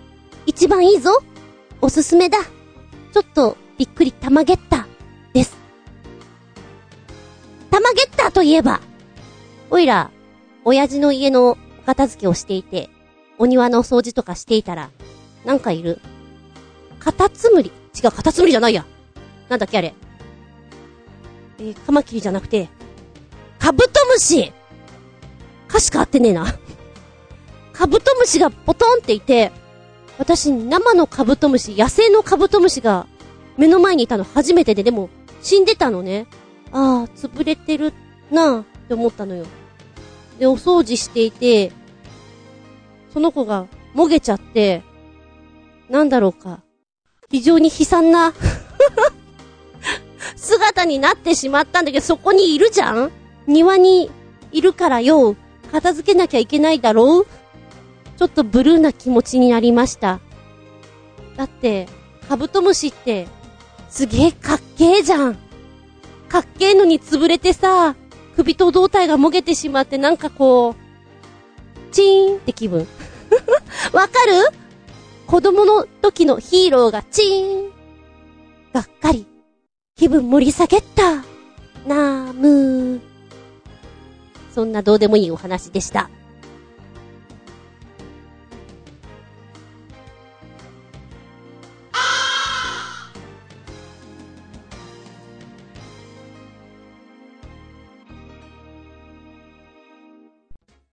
一番いいぞ。おすすめだ。ちょっとびっくり玉ゲッタです。玉ゲッタといえば、おいら、親父の家のお片付けをしていて、お庭の掃除とかしていたら、なんかいる。カタツムリ。違う、カタツムリじゃないや。なんだっけあれ。えーカマキリじゃなくて、カブトムシ歌詞変わってねえな。カブトムシがポトンっていて、私、生のカブトムシ、野生のカブトムシが目の前にいたの初めてで、でも、死んでたのね。ああ、潰れてるなあって思ったのよ。で、お掃除していて、その子がもげちゃって、なんだろうか。非常に悲惨な 姿になってしまったんだけど、そこにいるじゃん？庭にいるからよ、片付けなきゃいけないだろう？ちょっとブルーな気持ちになりました。だって、カブトムシって、すげえかっけえじゃん。かっけえのに潰れてさ、首と胴体がもげてしまってなんかこう、チーンって気分。わかる？子供の時のヒーローがチーン。がっかり。気分盛り下げった。なーむー。そんなどうでもいいお話でした。